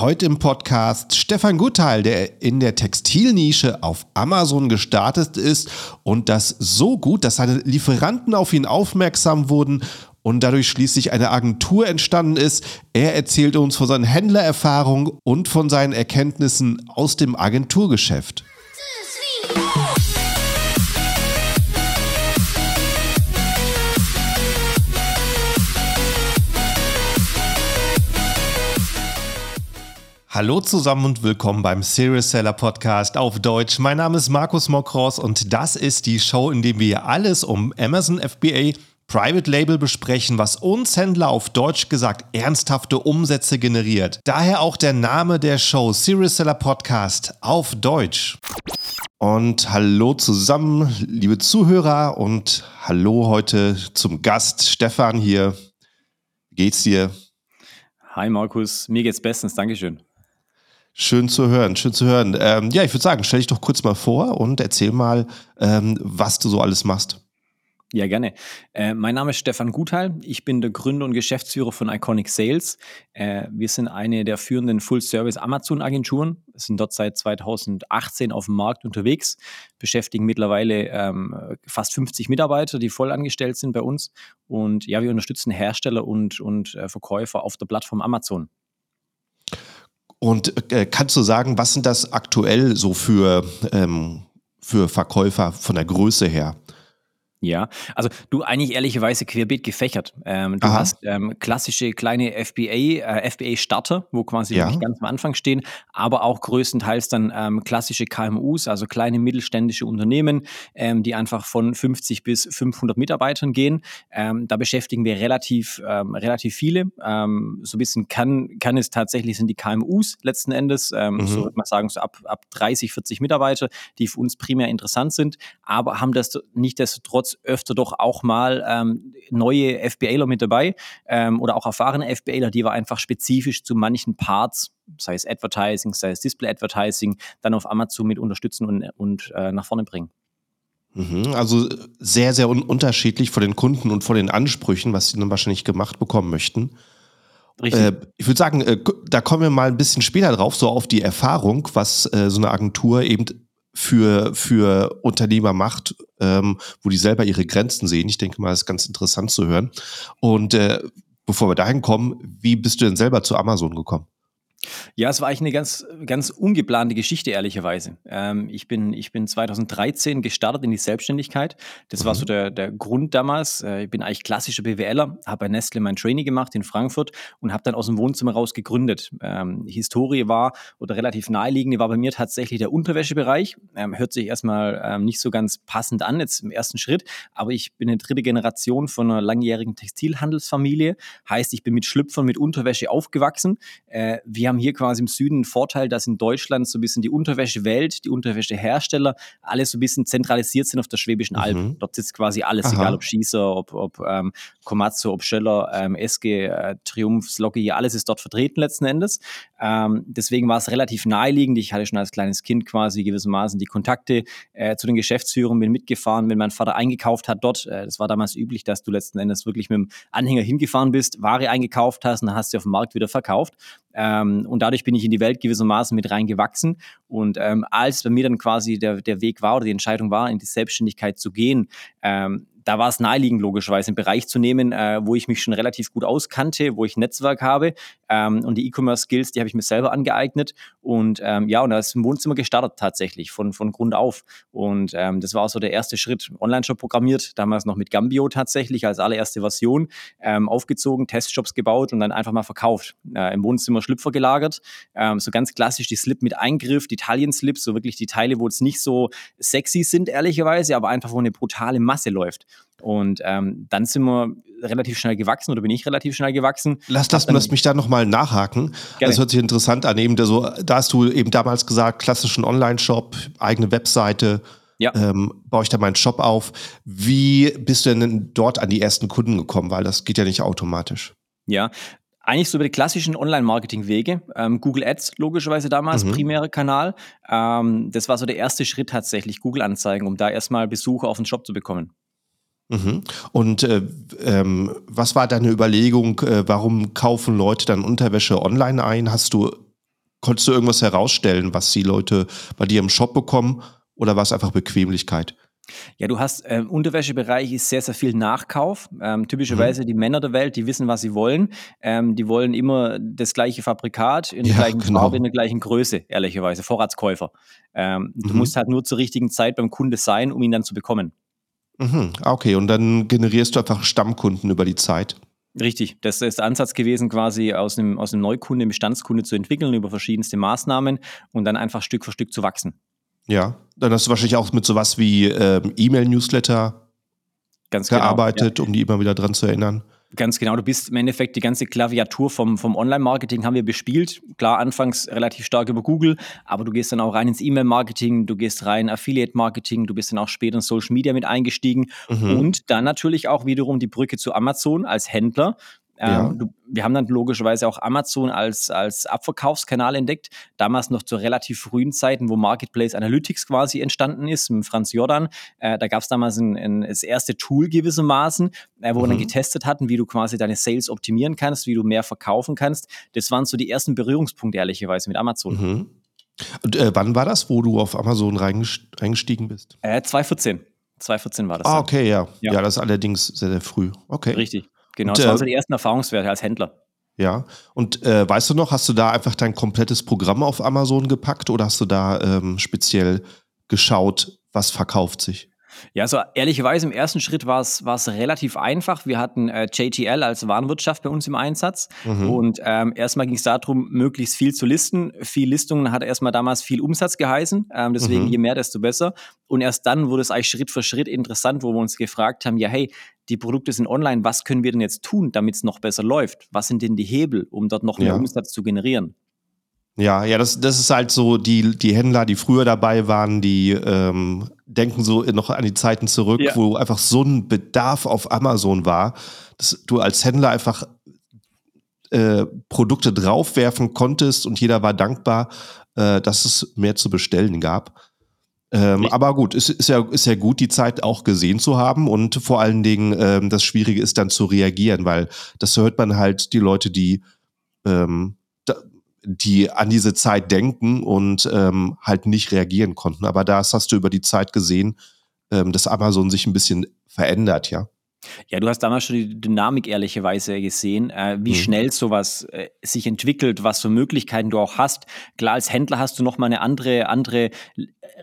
Heute im Podcast Stefan Gutteil, der in der Textilnische auf Amazon gestartet ist und das so gut, dass seine Lieferanten auf ihn aufmerksam wurden und dadurch schließlich eine Agentur entstanden ist. Er erzählt uns von seinen Händlererfahrungen und von seinen Erkenntnissen aus dem Agenturgeschäft. Hallo zusammen und willkommen beim Serious Seller Podcast auf Deutsch. Mein Name ist Markus Mokros und das ist die Show, in der wir alles um Amazon FBA Private Label besprechen, was uns Händler auf Deutsch gesagt ernsthafte Umsätze generiert. Daher auch der Name der Show Serious Seller Podcast auf Deutsch. Und hallo zusammen, liebe Zuhörer und hallo heute zum Gast Stefan hier. Wie geht's dir? Hi Markus, mir geht's bestens, Dankeschön. Schön zu hören, schön zu hören. Ähm, ja, ich würde sagen, stell dich doch kurz mal vor und erzähl mal, ähm, was du so alles machst. Ja, gerne. Äh, mein Name ist Stefan Gutheil. Ich bin der Gründer und Geschäftsführer von Iconic Sales. Äh, wir sind eine der führenden Full-Service-Amazon-Agenturen, sind dort seit 2018 auf dem Markt unterwegs, beschäftigen mittlerweile ähm, fast 50 Mitarbeiter, die voll angestellt sind bei uns. Und ja, wir unterstützen Hersteller und, und äh, Verkäufer auf der Plattform Amazon. Und äh, kannst du sagen, was sind das aktuell so für, ähm, für Verkäufer von der Größe her? Ja, also du eigentlich ehrlicherweise querbeet gefächert. Ähm, du Aha. hast ähm, klassische kleine FBA, äh, FBA-Starter, wo quasi ja. ganz am Anfang stehen, aber auch größtenteils dann ähm, klassische KMUs, also kleine mittelständische Unternehmen, ähm, die einfach von 50 bis 500 Mitarbeitern gehen. Ähm, da beschäftigen wir relativ, ähm, relativ viele. So ein bisschen kann, kann es tatsächlich sind die KMUs letzten Endes, mhm. so würde man sagen, so ab, ab 30, 40 Mitarbeiter, die für uns primär interessant sind, aber haben das nicht desto trotz öfter doch auch mal ähm, neue FBAler mit dabei ähm, oder auch erfahrene FBAler, die wir einfach spezifisch zu manchen Parts, sei es Advertising, sei es Display Advertising, dann auf Amazon mit unterstützen und, und äh, nach vorne bringen. Mhm, also sehr, sehr un unterschiedlich von den Kunden und von den Ansprüchen, was sie dann wahrscheinlich gemacht bekommen möchten. Äh, ich würde sagen, äh, da kommen wir mal ein bisschen später drauf, so auf die Erfahrung, was äh, so eine Agentur eben für, für Unternehmer macht, ähm, wo die selber ihre Grenzen sehen. Ich denke mal, das ist ganz interessant zu hören. Und äh, bevor wir dahin kommen, wie bist du denn selber zu Amazon gekommen? Ja, es war eigentlich eine ganz, ganz ungeplante Geschichte, ehrlicherweise. Ähm, ich, bin, ich bin 2013 gestartet in die Selbstständigkeit. Das mhm. war so der, der Grund damals. Äh, ich bin eigentlich klassischer BWLer, habe bei Nestle mein Training gemacht in Frankfurt und habe dann aus dem Wohnzimmer raus gegründet. Ähm, Historie war, oder relativ naheliegende, war bei mir tatsächlich der Unterwäschebereich. Ähm, hört sich erstmal ähm, nicht so ganz passend an, jetzt im ersten Schritt, aber ich bin eine dritte Generation von einer langjährigen Textilhandelsfamilie. Heißt, ich bin mit Schlüpfern, mit Unterwäsche aufgewachsen. Äh, wir haben hier quasi im Süden einen Vorteil, dass in Deutschland so ein bisschen die Unterwäschewelt, die Unterwäschehersteller, alles so ein bisschen zentralisiert sind auf der Schwäbischen Alb. Mhm. Dort sitzt quasi alles, Aha. egal ob Schießer, ob, ob ähm, Komatsu, ob Schöller, ähm, SG, äh, Triumph, Sloggy, alles ist dort vertreten letzten Endes. Ähm, deswegen war es relativ naheliegend. Ich hatte schon als kleines Kind quasi gewissermaßen die Kontakte äh, zu den Geschäftsführern, bin mitgefahren, wenn mein Vater eingekauft hat dort. Äh, das war damals üblich, dass du letzten Endes wirklich mit dem Anhänger hingefahren bist, Ware eingekauft hast und dann hast du auf dem Markt wieder verkauft. Ähm, und dadurch bin ich in die Welt gewissermaßen mit reingewachsen. Und ähm, als bei mir dann quasi der, der Weg war oder die Entscheidung war, in die Selbstständigkeit zu gehen, ähm, da war es naheliegend, logischerweise einen Bereich zu nehmen, äh, wo ich mich schon relativ gut auskannte, wo ich ein Netzwerk habe. Ähm, und die E-Commerce-Skills, die habe ich mir selber angeeignet. Und ähm, ja, und da ist im Wohnzimmer gestartet tatsächlich, von, von Grund auf. Und ähm, das war so der erste Schritt. Online-Shop programmiert, damals noch mit Gambio tatsächlich als allererste Version, ähm, aufgezogen, Testshops gebaut und dann einfach mal verkauft. Äh, Im Wohnzimmer Schlüpfer gelagert. Ähm, so ganz klassisch die Slip mit Eingriff, die Taillen-Slips, so wirklich die Teile, wo es nicht so sexy sind, ehrlicherweise, aber einfach, wo eine brutale Masse läuft. Und ähm, dann sind wir relativ schnell gewachsen oder bin ich relativ schnell gewachsen. Lass, das, lass mich da nochmal nachhaken. Gerne. Das hört sich interessant an. Eben so, da hast du eben damals gesagt, klassischen Online-Shop, eigene Webseite. Ja. Ähm, baue ich da meinen Shop auf. Wie bist du denn dort an die ersten Kunden gekommen? Weil das geht ja nicht automatisch. Ja, eigentlich so über die klassischen Online-Marketing-Wege. Ähm, Google Ads logischerweise damals, mhm. primärer Kanal. Ähm, das war so der erste Schritt tatsächlich, Google-Anzeigen, um da erstmal Besucher auf den Shop zu bekommen. Mhm. Und äh, ähm, was war deine Überlegung, äh, warum kaufen Leute dann Unterwäsche online ein? Hast du konntest du irgendwas herausstellen, was die Leute bei dir im Shop bekommen oder war es einfach Bequemlichkeit? Ja, du hast ähm, Unterwäschebereich ist sehr, sehr viel Nachkauf. Ähm, typischerweise mhm. die Männer der Welt, die wissen, was sie wollen. Ähm, die wollen immer das gleiche Fabrikat in der ja, gleichen genau. Farbe, in der gleichen Größe, ehrlicherweise. Vorratskäufer. Ähm, mhm. Du musst halt nur zur richtigen Zeit beim Kunde sein, um ihn dann zu bekommen. Mhm. Okay, und dann generierst du einfach Stammkunden über die Zeit. Richtig, das ist der Ansatz gewesen, quasi aus einem, aus einem Neukunde, Bestandskunde zu entwickeln über verschiedenste Maßnahmen und dann einfach Stück für Stück zu wachsen. Ja, dann hast du wahrscheinlich auch mit sowas wie ähm, E-Mail-Newsletter genau, gearbeitet, ja. um die immer wieder dran zu erinnern. Ganz genau, du bist im Endeffekt die ganze Klaviatur vom, vom Online-Marketing haben wir bespielt. Klar, anfangs relativ stark über Google, aber du gehst dann auch rein ins E-Mail-Marketing, du gehst rein Affiliate-Marketing, du bist dann auch später in Social Media mit eingestiegen mhm. und dann natürlich auch wiederum die Brücke zu Amazon als Händler. Ja. Ähm, du, wir haben dann logischerweise auch Amazon als, als Abverkaufskanal entdeckt. Damals noch zu relativ frühen Zeiten, wo Marketplace Analytics quasi entstanden ist, mit Franz Jordan. Äh, da gab es damals ein, ein, das erste Tool gewissermaßen, äh, wo mhm. wir dann mhm. getestet hatten, wie du quasi deine Sales optimieren kannst, wie du mehr verkaufen kannst. Das waren so die ersten Berührungspunkte, ehrlicherweise, mit Amazon. Mhm. Und äh, wann war das, wo du auf Amazon reingestiegen bist? Äh, 2014. 2014 war das. Ah, okay, ja. ja. ja. das ist allerdings sehr, sehr früh. Okay. Richtig. Genau, und, das waren so die ersten Erfahrungswerte als Händler. Ja, und äh, weißt du noch, hast du da einfach dein komplettes Programm auf Amazon gepackt oder hast du da ähm, speziell geschaut, was verkauft sich? Ja, so ehrlicherweise im ersten Schritt war es relativ einfach. Wir hatten äh, JTL als Warenwirtschaft bei uns im Einsatz mhm. und ähm, erstmal ging es darum, möglichst viel zu listen. Viel Listungen hat erstmal damals viel Umsatz geheißen, ähm, deswegen mhm. je mehr, desto besser. Und erst dann wurde es eigentlich Schritt für Schritt interessant, wo wir uns gefragt haben, ja hey, die Produkte sind online, was können wir denn jetzt tun, damit es noch besser läuft? Was sind denn die Hebel, um dort noch mehr ja. Umsatz zu generieren? Ja, ja, das, das ist halt so, die, die Händler, die früher dabei waren, die ähm, denken so noch an die Zeiten zurück, ja. wo einfach so ein Bedarf auf Amazon war, dass du als Händler einfach äh, Produkte draufwerfen konntest und jeder war dankbar, äh, dass es mehr zu bestellen gab. Ähm, aber gut, es ist ja, ist ja gut, die Zeit auch gesehen zu haben und vor allen Dingen ähm, das Schwierige ist dann zu reagieren, weil das hört man halt die Leute, die ähm, die an diese Zeit denken und ähm, halt nicht reagieren konnten. Aber das hast du über die Zeit gesehen, ähm, dass Amazon sich ein bisschen verändert, ja. Ja, du hast damals schon die Dynamik ehrlicherweise gesehen, äh, wie mhm. schnell sowas äh, sich entwickelt, was für Möglichkeiten du auch hast. Klar, als Händler hast du nochmal eine andere, andere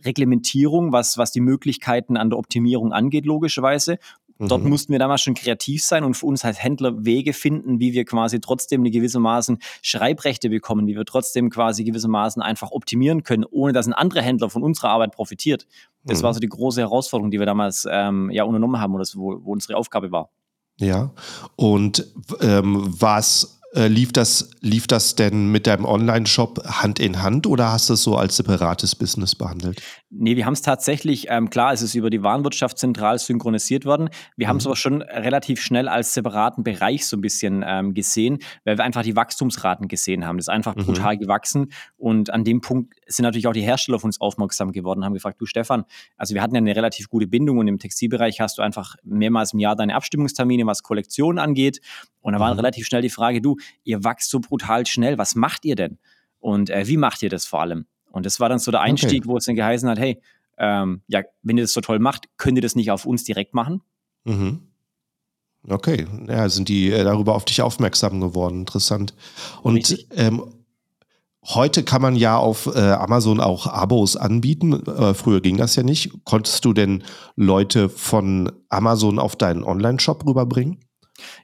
Reglementierung, was, was die Möglichkeiten an der Optimierung angeht, logischerweise. Dort mhm. mussten wir damals schon kreativ sein und für uns als Händler Wege finden, wie wir quasi trotzdem eine gewissermaßen Schreibrechte bekommen, wie wir trotzdem quasi gewissermaßen einfach optimieren können, ohne dass ein anderer Händler von unserer Arbeit profitiert. Das mhm. war so die große Herausforderung, die wir damals ähm, ja unternommen haben oder wo, wo unsere Aufgabe war. Ja, und ähm, was äh, lief, das, lief das denn mit deinem Online-Shop Hand in Hand oder hast du es so als separates Business behandelt? Nee, wir haben es tatsächlich, ähm, klar, es ist über die Warenwirtschaft zentral synchronisiert worden. Wir mhm. haben es aber schon relativ schnell als separaten Bereich so ein bisschen ähm, gesehen, weil wir einfach die Wachstumsraten gesehen haben. Das ist einfach mhm. brutal gewachsen und an dem Punkt sind natürlich auch die Hersteller auf uns aufmerksam geworden, haben gefragt, du Stefan, also wir hatten ja eine relativ gute Bindung und im Textilbereich hast du einfach mehrmals im Jahr deine Abstimmungstermine, was Kollektionen angeht. Und da war mhm. relativ schnell die Frage, du, ihr wachst so brutal schnell, was macht ihr denn? Und äh, wie macht ihr das vor allem? Und das war dann so der Einstieg, okay. wo es dann geheißen hat, hey, ähm, ja, wenn ihr das so toll macht, könnt ihr das nicht auf uns direkt machen? Mhm. Okay, ja, sind die äh, darüber auf dich aufmerksam geworden. Interessant. Und ähm, heute kann man ja auf äh, Amazon auch Abos anbieten. Äh, früher ging das ja nicht. Konntest du denn Leute von Amazon auf deinen Online-Shop rüberbringen?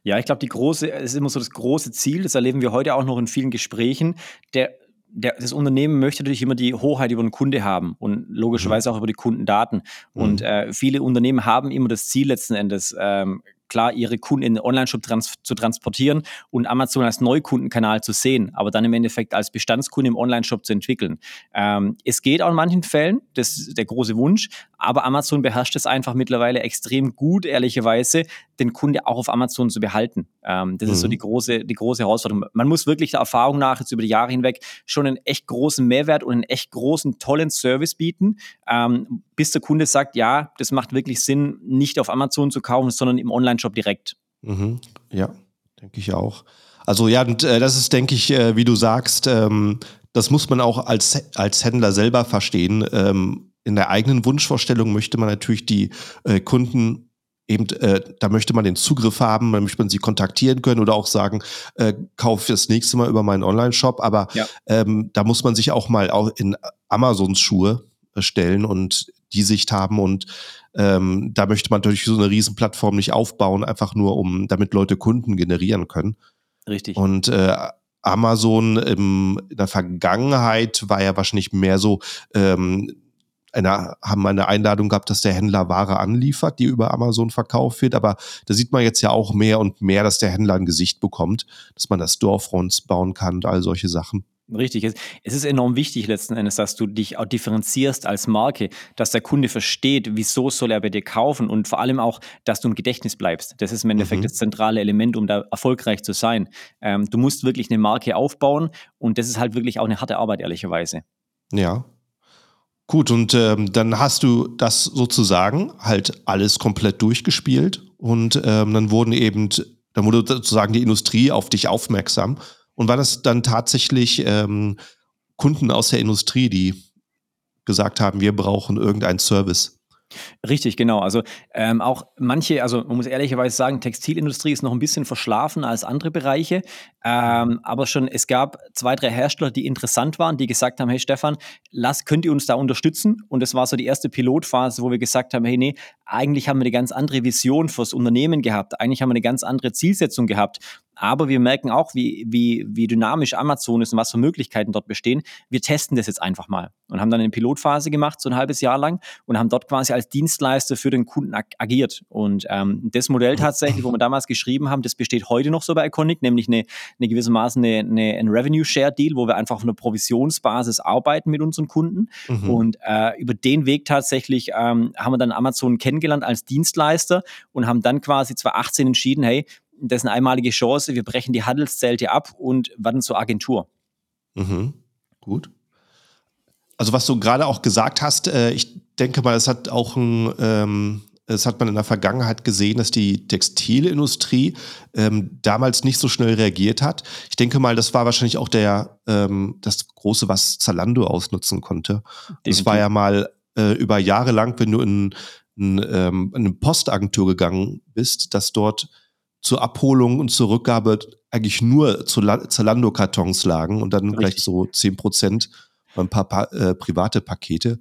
Ja, ich glaube, die große, es ist immer so das große Ziel, das erleben wir heute auch noch in vielen Gesprächen. Der, der, das Unternehmen möchte natürlich immer die Hoheit über den Kunde haben und logischerweise mhm. auch über die Kundendaten. Mhm. Und äh, viele Unternehmen haben immer das Ziel letzten Endes, ähm, klar, ihre Kunden in den Online-Shop trans zu transportieren und Amazon als Neukundenkanal zu sehen, aber dann im Endeffekt als Bestandskunde im Online-Shop zu entwickeln. Ähm, es geht auch in manchen Fällen, das ist der große Wunsch, aber Amazon beherrscht es einfach mittlerweile extrem gut, ehrlicherweise, den Kunde auch auf Amazon zu behalten. Ähm, das mhm. ist so mhm. die große, die große Herausforderung. Man muss wirklich der Erfahrung nach jetzt über die Jahre hinweg schon einen echt großen Mehrwert und einen echt großen, tollen Service bieten, ähm, bis der Kunde sagt, ja, das macht wirklich Sinn, nicht auf Amazon zu kaufen, sondern im Online-Shop direkt. Mhm. Ja, denke ich auch. Also ja, und äh, das ist, denke ich, äh, wie du sagst, ähm, das muss man auch als, als Händler selber verstehen. Ähm, in der eigenen Wunschvorstellung möchte man natürlich die äh, Kunden eben, äh, da möchte man den Zugriff haben, da möchte man sie kontaktieren können oder auch sagen, äh, kauf das nächste Mal über meinen Online-Shop. Aber ja. ähm, da muss man sich auch mal auch in Amazons Schuhe äh, stellen und die Sicht haben und ähm, da möchte man natürlich so eine Riesenplattform nicht aufbauen, einfach nur um, damit Leute Kunden generieren können. Richtig. Und äh, Amazon im, in der Vergangenheit war ja wahrscheinlich mehr so, ähm, eine, haben eine Einladung gehabt, dass der Händler Ware anliefert, die über Amazon verkauft wird. Aber da sieht man jetzt ja auch mehr und mehr, dass der Händler ein Gesicht bekommt, dass man das Storefronts bauen kann und all solche Sachen. Richtig. Es ist enorm wichtig letzten Endes, dass du dich auch differenzierst als Marke, dass der Kunde versteht, wieso soll er bei dir kaufen und vor allem auch, dass du im Gedächtnis bleibst. Das ist im Endeffekt mhm. das zentrale Element, um da erfolgreich zu sein. Ähm, du musst wirklich eine Marke aufbauen und das ist halt wirklich auch eine harte Arbeit, ehrlicherweise. Ja, Gut, und ähm, dann hast du das sozusagen halt alles komplett durchgespielt und ähm, dann wurden eben, dann wurde sozusagen die Industrie auf dich aufmerksam. Und war das dann tatsächlich ähm, Kunden aus der Industrie, die gesagt haben, wir brauchen irgendeinen Service? Richtig, genau. Also ähm, auch manche, also man muss ehrlicherweise sagen, Textilindustrie ist noch ein bisschen verschlafen als andere Bereiche. Ähm, aber schon, es gab zwei, drei Hersteller, die interessant waren, die gesagt haben, hey Stefan, lass, könnt ihr uns da unterstützen? Und das war so die erste Pilotphase, wo wir gesagt haben, hey, nee, eigentlich haben wir eine ganz andere Vision fürs Unternehmen gehabt. Eigentlich haben wir eine ganz andere Zielsetzung gehabt. Aber wir merken auch, wie, wie, wie dynamisch Amazon ist und was für Möglichkeiten dort bestehen. Wir testen das jetzt einfach mal und haben dann eine Pilotphase gemacht, so ein halbes Jahr lang und haben dort quasi als Dienstleister für den Kunden ag agiert. Und ähm, das Modell tatsächlich, wo wir damals geschrieben haben, das besteht heute noch so bei Iconic, nämlich eine, eine gewissermaßen eine, eine, ein Revenue-Share-Deal, wo wir einfach auf einer Provisionsbasis arbeiten mit unseren Kunden. Mhm. Und äh, über den Weg tatsächlich ähm, haben wir dann Amazon kennengelernt als Dienstleister und haben dann quasi 2018 entschieden, hey, das ist eine einmalige Chance, wir brechen die Handelszelte ab und werden zur Agentur. Mhm. Gut. Also was du gerade auch gesagt hast, äh, ich denke mal, es hat auch ein, ähm, das hat man in der Vergangenheit gesehen, dass die Textilindustrie ähm, damals nicht so schnell reagiert hat. Ich denke mal, das war wahrscheinlich auch der ähm, das große, was Zalando ausnutzen konnte. Definitiv. Das war ja mal äh, über Jahre lang, wenn du in, in, ähm, in eine Postagentur gegangen bist, dass dort zur Abholung und zur Rückgabe eigentlich nur Zalando-Kartons lagen und dann Richtig. vielleicht so zehn Prozent ein paar pa äh, private Pakete.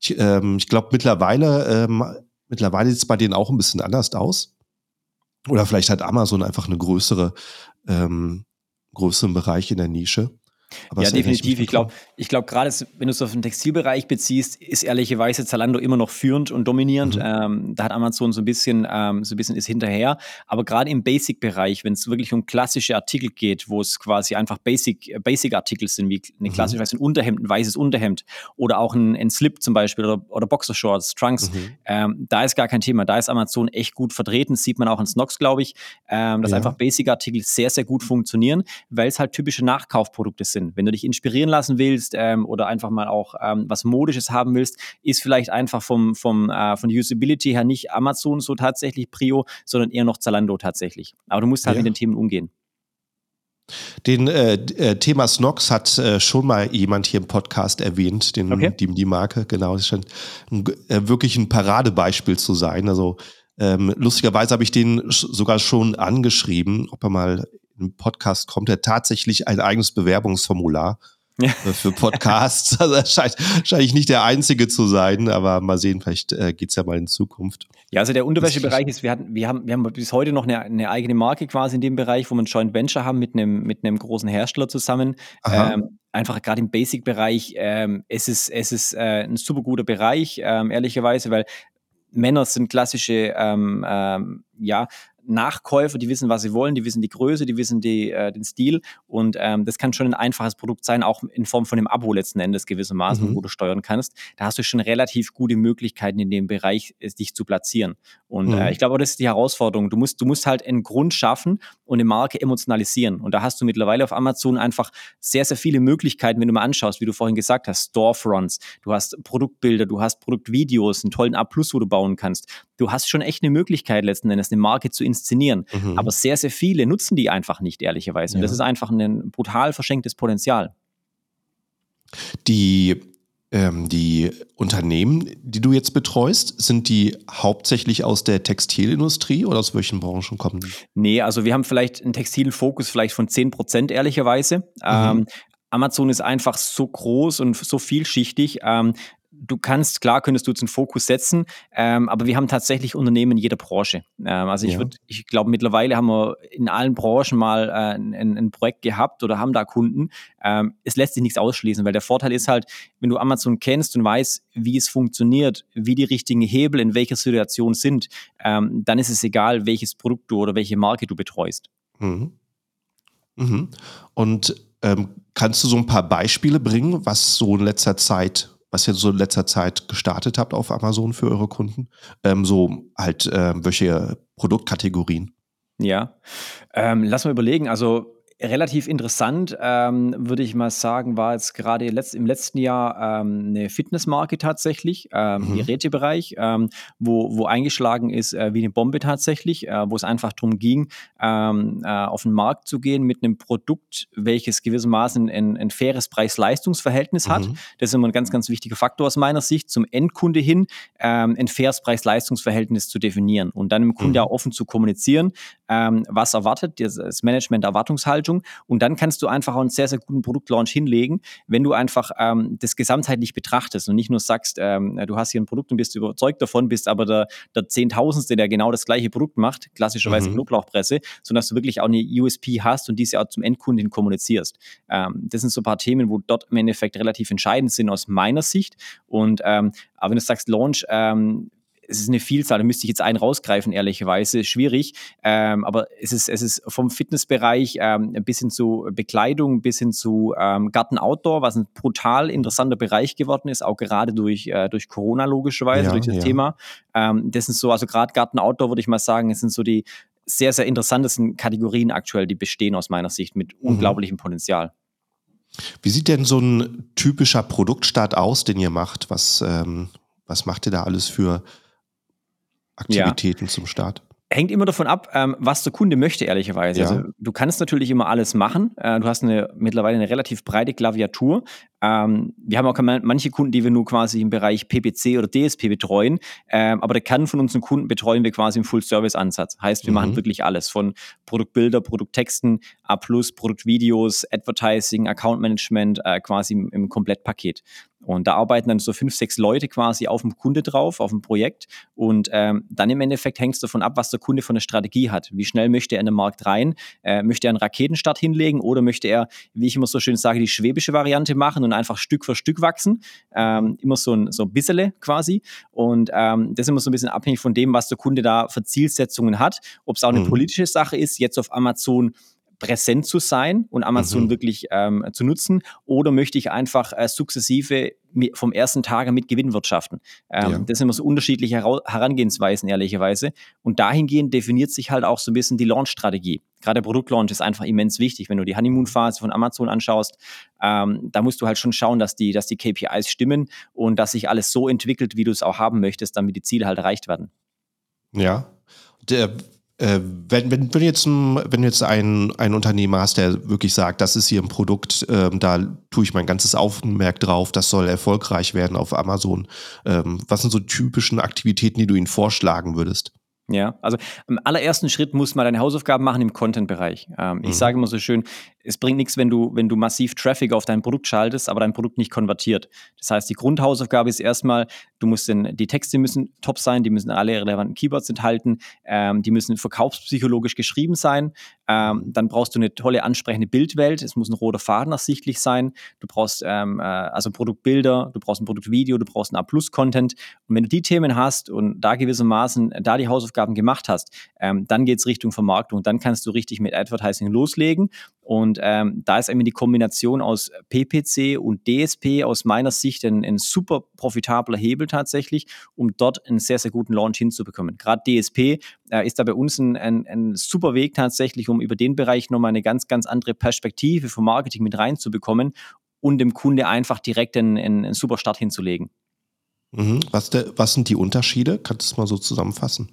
Ich, ähm, ich glaube, mittlerweile, ähm, mittlerweile sieht es bei denen auch ein bisschen anders aus. Oder vielleicht hat Amazon einfach eine größere, ähm, größeren Bereich in der Nische. Aber ja, definitiv. Ich glaube, ich glaube gerade, wenn du es auf den Textilbereich beziehst, ist ehrlicherweise Zalando immer noch führend und dominierend. Mhm. Ähm, da hat Amazon so ein bisschen, ähm, so ein bisschen ist hinterher. Aber gerade im Basic-Bereich, wenn es wirklich um klassische Artikel geht, wo es quasi einfach Basic, Basic-Artikel sind, wie eine mhm. klassische, ein Unterhemd, ein weißes Unterhemd oder auch ein, ein Slip zum Beispiel oder, oder Boxershorts, Trunks, mhm. ähm, da ist gar kein Thema. Da ist Amazon echt gut vertreten. Das sieht man auch in Snox, glaube ich, ähm, dass ja. einfach Basic-Artikel sehr, sehr gut funktionieren, weil es halt typische Nachkaufprodukte sind sind. Wenn du dich inspirieren lassen willst ähm, oder einfach mal auch ähm, was Modisches haben willst, ist vielleicht einfach vom, vom, äh, von Usability her nicht Amazon so tatsächlich Prio, sondern eher noch Zalando tatsächlich. Aber du musst halt ja. mit den Themen umgehen. Den äh, äh, Thema Snox hat äh, schon mal jemand hier im Podcast erwähnt, den, okay. die, die Marke, genau. Das scheint ein, äh, wirklich ein Paradebeispiel zu sein. Also ähm, lustigerweise habe ich den sogar schon angeschrieben, ob er mal im Podcast kommt er tatsächlich ein eigenes Bewerbungsformular ja. Äh, für Podcasts. Also er scheint, scheint ich nicht der Einzige zu sein, aber mal sehen, vielleicht äh, geht es ja mal in Zukunft. Ja, also der Unterwäschebereich ist, wir, hatten, wir, haben, wir haben bis heute noch eine, eine, eigene Marke quasi in dem Bereich, wo wir ein Joint Venture haben mit einem, mit einem großen Hersteller zusammen. Ähm, einfach gerade im Basic-Bereich, ähm, es ist, es ist äh, ein super guter Bereich, ähm, ehrlicherweise, weil Männer sind klassische ähm, ähm, ja, Nachkäufer, die wissen, was sie wollen, die wissen die Größe, die wissen die, äh, den Stil und ähm, das kann schon ein einfaches Produkt sein, auch in Form von einem Abo letzten Endes gewissermaßen, mhm. wo du steuern kannst. Da hast du schon relativ gute Möglichkeiten in dem Bereich, äh, dich zu platzieren. Und äh, mhm. äh, ich glaube, das ist die Herausforderung. Du musst, du musst halt einen Grund schaffen und eine Marke emotionalisieren. Und da hast du mittlerweile auf Amazon einfach sehr, sehr viele Möglichkeiten, wenn du mal anschaust, wie du vorhin gesagt hast, Storefronts, du hast Produktbilder, du hast Produktvideos, einen tollen A+, wo du bauen kannst. Du hast schon echt eine Möglichkeit letzten Endes, eine Marke zu inszenieren. Mhm. Aber sehr, sehr viele nutzen die einfach nicht, ehrlicherweise. Und ja. das ist einfach ein brutal verschenktes Potenzial. Die, ähm, die Unternehmen, die du jetzt betreust, sind die hauptsächlich aus der Textilindustrie oder aus welchen Branchen kommen die? Nee, also wir haben vielleicht einen textilen Fokus vielleicht von 10 Prozent ehrlicherweise. Mhm. Ähm, Amazon ist einfach so groß und so vielschichtig. Ähm, du kannst, klar könntest du jetzt einen Fokus setzen, ähm, aber wir haben tatsächlich Unternehmen in jeder Branche. Ähm, also ich ja. würde, ich glaube, mittlerweile haben wir in allen Branchen mal äh, ein, ein, Projekt gehabt oder haben da Kunden. Ähm, es lässt sich nichts ausschließen, weil der Vorteil ist halt, wenn du Amazon kennst und weißt, wie es funktioniert, wie die richtigen Hebel in welcher Situation sind, ähm, dann ist es egal, welches Produkt du oder welche Marke du betreust. Mhm. Mhm. Und ähm, kannst du so ein paar Beispiele bringen, was so in letzter Zeit was ihr so in letzter Zeit gestartet habt auf Amazon für eure Kunden? Ähm, so halt äh, welche Produktkategorien? Ja, ähm, lass mal überlegen. Also relativ interessant, ähm, würde ich mal sagen, war jetzt gerade letzt, im letzten Jahr ähm, eine Fitnessmarke tatsächlich, ähm, mhm. Gerätebereich, ähm, wo, wo eingeschlagen ist äh, wie eine Bombe tatsächlich, äh, wo es einfach darum ging, ähm, äh, auf den Markt zu gehen mit einem Produkt, welches gewissermaßen ein, ein faires Preis-Leistungs-Verhältnis hat. Mhm. Das ist immer ein ganz, ganz wichtiger Faktor aus meiner Sicht, zum Endkunde hin ähm, ein faires Preis-Leistungs-Verhältnis zu definieren und dann dem Kunde mhm. auch offen zu kommunizieren, was erwartet, das Management Erwartungshaltung. Und dann kannst du einfach auch einen sehr, sehr guten Produktlaunch hinlegen, wenn du einfach ähm, das gesamtheitlich betrachtest und nicht nur sagst, ähm, du hast hier ein Produkt und bist überzeugt davon, bist aber der, der Zehntausendste, der genau das gleiche Produkt macht, klassischerweise mhm. Knoblauchpresse, sondern dass du wirklich auch eine USP hast und diese auch zum Endkunden kommunizierst. Ähm, das sind so ein paar Themen, wo dort im Endeffekt relativ entscheidend sind aus meiner Sicht. Und ähm, aber wenn du sagst Launch, ähm, es ist eine Vielzahl, da müsste ich jetzt einen rausgreifen, ehrlicherweise, schwierig. Ähm, aber es ist, es ist vom Fitnessbereich ähm, ein bisschen zu Bekleidung, bis hin zu ähm, Garten-Outdoor, was ein brutal interessanter Bereich geworden ist, auch gerade durch, äh, durch Corona logischerweise, ja, durch das ja. Thema. Ähm, das sind so, also gerade Garten-Outdoor würde ich mal sagen, es sind so die sehr, sehr interessantesten Kategorien aktuell, die bestehen aus meiner Sicht mit mhm. unglaublichem Potenzial. Wie sieht denn so ein typischer Produktstart aus, den ihr macht? Was, ähm, was macht ihr da alles für Aktivitäten ja. zum Start? Hängt immer davon ab, ähm, was der Kunde möchte, ehrlicherweise. Ja. Also, du kannst natürlich immer alles machen. Äh, du hast eine, mittlerweile eine relativ breite Klaviatur. Ähm, wir haben auch manche Kunden, die wir nur quasi im Bereich PPC oder DSP betreuen. Ähm, aber der Kern von unseren Kunden betreuen wir quasi im Full-Service-Ansatz. Heißt, wir mhm. machen wirklich alles von Produktbilder, Produkttexten, A+, Produktvideos, Advertising, Account-Management, äh, quasi im, im Komplettpaket. Und da arbeiten dann so fünf, sechs Leute quasi auf dem Kunde drauf, auf dem Projekt. Und ähm, dann im Endeffekt hängt es davon ab, was der Kunde von der Strategie hat. Wie schnell möchte er in den Markt rein? Äh, möchte er einen Raketenstart hinlegen oder möchte er, wie ich immer so schön sage, die schwäbische Variante machen und einfach Stück für Stück wachsen? Ähm, immer so ein, so ein bissele quasi. Und ähm, das ist immer so ein bisschen abhängig von dem, was der Kunde da für Zielsetzungen hat. Ob es auch eine mhm. politische Sache ist, jetzt auf Amazon präsent zu sein und Amazon mhm. wirklich ähm, zu nutzen oder möchte ich einfach äh, sukzessive vom ersten Tage mit Gewinn wirtschaften? Ähm, ja. Das sind immer so unterschiedliche Herangehensweisen, ehrlicherweise. Und dahingehend definiert sich halt auch so ein bisschen die Launch-Strategie. Gerade der Produktlaunch ist einfach immens wichtig. Wenn du die Honeymoon-Phase von Amazon anschaust, ähm, da musst du halt schon schauen, dass die, dass die KPIs stimmen und dass sich alles so entwickelt, wie du es auch haben möchtest, damit die Ziele halt erreicht werden. Ja. Der, äh, wenn, wenn, wenn, jetzt, ein, wenn du jetzt ein, ein Unternehmer hast, der wirklich sagt, das ist hier ein Produkt, ähm, da tue ich mein ganzes Augenmerk drauf, das soll erfolgreich werden auf Amazon. Ähm, was sind so typischen Aktivitäten, die du ihnen vorschlagen würdest? Ja, also im allerersten Schritt muss man deine Hausaufgaben machen im Content-Bereich. Ähm, mhm. Ich sage immer so schön, es bringt nichts, wenn du, wenn du massiv Traffic auf dein Produkt schaltest, aber dein Produkt nicht konvertiert. Das heißt, die Grundhausaufgabe ist erstmal, du musst den, die Texte müssen top sein, die müssen alle relevanten Keywords enthalten, ähm, die müssen verkaufspsychologisch geschrieben sein. Ähm, dann brauchst du eine tolle, ansprechende Bildwelt. Es muss ein roter Faden ersichtlich sein. Du brauchst ähm, äh, also Produktbilder, du brauchst ein Produktvideo, du brauchst ein A-Plus-Content. Und wenn du die Themen hast und da gewissermaßen da die Hausaufgaben gemacht hast, ähm, dann geht es Richtung Vermarktung. Dann kannst du richtig mit Advertising loslegen und ähm, da ist eben die Kombination aus PPC und DSP aus meiner Sicht ein, ein, super profitabler Hebel tatsächlich, um dort einen sehr, sehr guten Launch hinzubekommen. Gerade DSP äh, ist da bei uns ein, ein, ein, super Weg tatsächlich, um über den Bereich nochmal eine ganz, ganz andere Perspektive vom Marketing mit reinzubekommen und dem Kunde einfach direkt einen, einen super Start hinzulegen. Mhm. Was, de, was sind die Unterschiede? Kannst du es mal so zusammenfassen?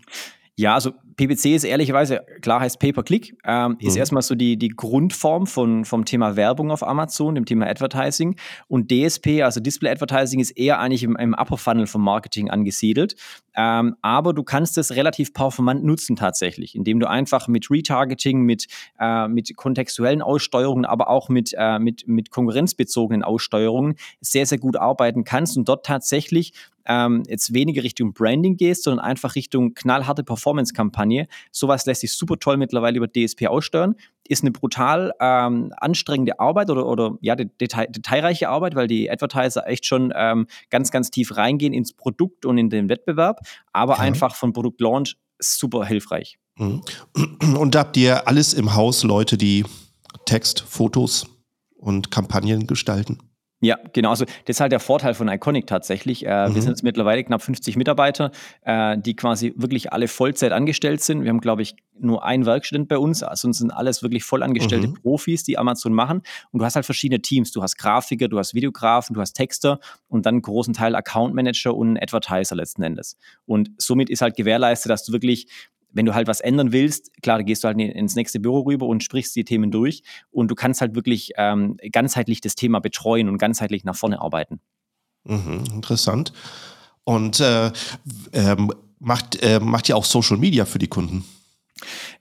Ja, also PPC ist ehrlicherweise, klar heißt Pay-per-Click, ähm, ist mhm. erstmal so die, die Grundform von, vom Thema Werbung auf Amazon, dem Thema Advertising. Und DSP, also Display Advertising, ist eher eigentlich im, im Upper Funnel vom Marketing angesiedelt. Ähm, aber du kannst es relativ performant nutzen tatsächlich, indem du einfach mit Retargeting, mit, äh, mit kontextuellen Aussteuerungen, aber auch mit, äh, mit, mit konkurrenzbezogenen Aussteuerungen sehr, sehr gut arbeiten kannst und dort tatsächlich ähm, jetzt weniger Richtung Branding gehst, sondern einfach Richtung knallharte Performance-Kampagne. Sowas lässt sich super toll mittlerweile über DSP aussteuern. Ist eine brutal ähm, anstrengende Arbeit oder, oder ja, detail, detailreiche Arbeit, weil die Advertiser echt schon ähm, ganz, ganz tief reingehen ins Produkt und in den Wettbewerb, aber okay. einfach von Produktlaunch super hilfreich. Mhm. Und da habt ihr alles im Haus, Leute, die Text, Fotos und Kampagnen gestalten? Ja, genau. Also das ist halt der Vorteil von Iconic tatsächlich. Äh, mhm. Wir sind jetzt mittlerweile knapp 50 Mitarbeiter, äh, die quasi wirklich alle Vollzeit angestellt sind. Wir haben, glaube ich, nur einen Werkstudent bei uns. Also sind alles wirklich vollangestellte mhm. Profis, die Amazon machen. Und du hast halt verschiedene Teams. Du hast Grafiker, du hast Videografen, du hast Texter und dann einen großen Teil Account Manager und Advertiser letzten Endes. Und somit ist halt gewährleistet, dass du wirklich wenn du halt was ändern willst, klar, gehst du halt ins nächste Büro rüber und sprichst die Themen durch und du kannst halt wirklich ähm, ganzheitlich das Thema betreuen und ganzheitlich nach vorne arbeiten. Mhm, interessant. Und äh, ähm, macht, äh, macht ihr auch Social Media für die Kunden?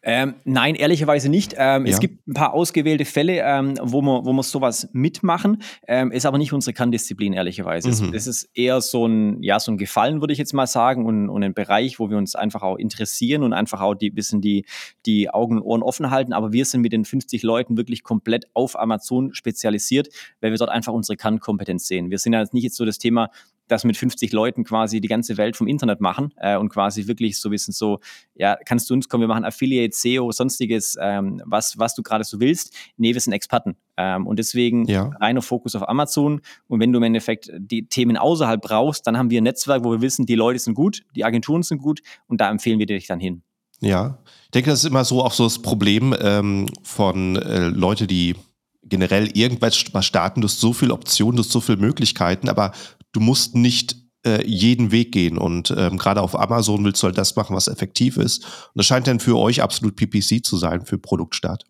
Ähm, nein, ehrlicherweise nicht. Ähm, ja. Es gibt ein paar ausgewählte Fälle, ähm, wo, wir, wo wir sowas mitmachen, ähm, ist aber nicht unsere Kerndisziplin, ehrlicherweise. Mhm. Es, ist eher so ein, ja, so ein Gefallen, würde ich jetzt mal sagen, und, und ein Bereich, wo wir uns einfach auch interessieren und einfach auch ein bisschen die, die Augen und Ohren offen halten. Aber wir sind mit den 50 Leuten wirklich komplett auf Amazon spezialisiert, weil wir dort einfach unsere Kernkompetenz sehen. Wir sind ja nicht jetzt so das Thema, das mit 50 Leuten quasi die ganze Welt vom Internet machen äh, und quasi wirklich so wissen, so, ja, kannst du uns kommen, wir machen Affiliate, SEO, sonstiges, ähm, was, was du gerade so willst. Nee, wir sind Experten. Ähm, und deswegen ja. reiner Fokus auf Amazon. Und wenn du im Endeffekt die Themen außerhalb brauchst, dann haben wir ein Netzwerk, wo wir wissen, die Leute sind gut, die Agenturen sind gut und da empfehlen wir dich dann hin. Ja, ich denke, das ist immer so auch so das Problem ähm, von äh, Leute, die generell irgendwas starten, du hast so viele Optionen, du hast so viele Möglichkeiten, aber du musst nicht äh, jeden Weg gehen. Und ähm, gerade auf Amazon willst du halt das machen, was effektiv ist. Und das scheint dann für euch absolut PPC zu sein, für Produktstart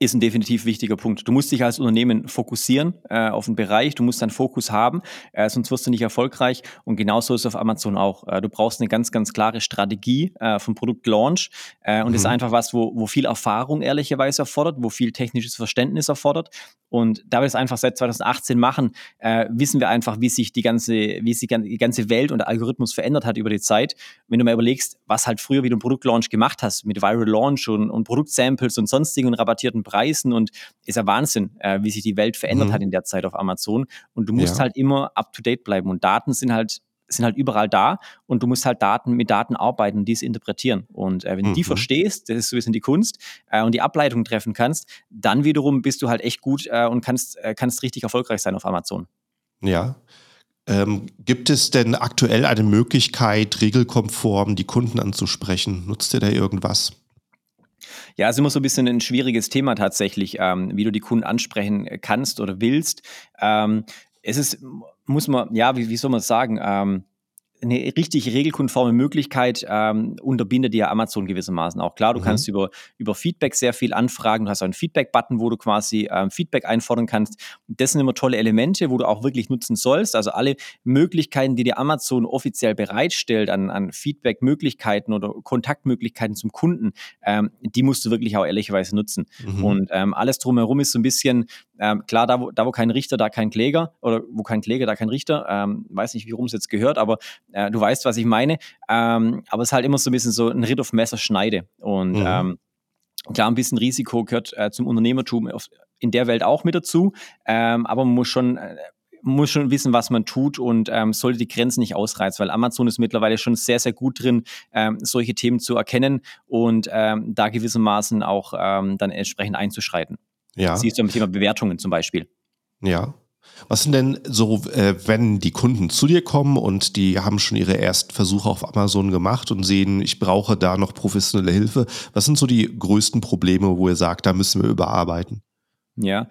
ist ein definitiv wichtiger Punkt. Du musst dich als Unternehmen fokussieren äh, auf einen Bereich, du musst einen Fokus haben, äh, sonst wirst du nicht erfolgreich. Und genauso ist es auf Amazon auch. Äh, du brauchst eine ganz, ganz klare Strategie äh, vom Produktlaunch äh, und mhm. ist einfach was, wo, wo viel Erfahrung ehrlicherweise erfordert, wo viel technisches Verständnis erfordert. Und da wir es einfach seit 2018 machen, äh, wissen wir einfach, wie sich die ganze, wie sich die ganze Welt und der Algorithmus verändert hat über die Zeit. Wenn du mal überlegst, was halt früher, wie du einen Produktlaunch gemacht hast, mit Viral Launch und, und Produktsamples und sonstigen und rabattierten Preisen und ist ja Wahnsinn, äh, wie sich die Welt verändert mhm. hat in der Zeit auf Amazon. Und du musst ja. halt immer up to date bleiben. Und Daten sind halt sind halt überall da und du musst halt Daten mit Daten arbeiten und diese interpretieren. Und äh, wenn mhm. du die mhm. verstehst, das ist so ein bisschen die Kunst, äh, und die Ableitung treffen kannst, dann wiederum bist du halt echt gut äh, und kannst, äh, kannst richtig erfolgreich sein auf Amazon. Ja. Ähm, gibt es denn aktuell eine Möglichkeit, regelkonform die Kunden anzusprechen? Nutzt ihr da irgendwas? Ja, ist immer so ein bisschen ein schwieriges Thema tatsächlich, ähm, wie du die Kunden ansprechen kannst oder willst. Ähm, es ist, muss man, ja, wie, wie soll man sagen, ähm, eine richtig regelkonforme Möglichkeit ähm, unterbindet ja Amazon gewissermaßen auch. Klar, du mhm. kannst über, über Feedback sehr viel anfragen. Du hast auch einen Feedback-Button, wo du quasi ähm, Feedback einfordern kannst. Das sind immer tolle Elemente, wo du auch wirklich nutzen sollst. Also alle Möglichkeiten, die dir Amazon offiziell bereitstellt an, an Feedback-Möglichkeiten oder Kontaktmöglichkeiten zum Kunden, ähm, die musst du wirklich auch ehrlicherweise nutzen. Mhm. Und ähm, alles drumherum ist so ein bisschen, ähm, klar, da wo, da wo kein Richter, da kein Kläger oder wo kein Kläger, da kein Richter. Ähm, weiß nicht, wie rum es jetzt gehört, aber äh, du weißt, was ich meine. Ähm, aber es ist halt immer so ein bisschen so ein Ritt auf Messerschneide. Und mhm. ähm, klar, ein bisschen Risiko gehört äh, zum Unternehmertum auf, in der Welt auch mit dazu. Ähm, aber man muss schon äh, muss schon wissen, was man tut und ähm, sollte die Grenzen nicht ausreizen, weil Amazon ist mittlerweile schon sehr, sehr gut drin, ähm, solche Themen zu erkennen und ähm, da gewissermaßen auch ähm, dann entsprechend einzuschreiten. Ja. Siehst du im Thema Bewertungen zum Beispiel. Ja. Was sind denn so, äh, wenn die Kunden zu dir kommen und die haben schon ihre ersten Versuche auf Amazon gemacht und sehen, ich brauche da noch professionelle Hilfe, was sind so die größten Probleme, wo ihr sagt, da müssen wir überarbeiten? Ja,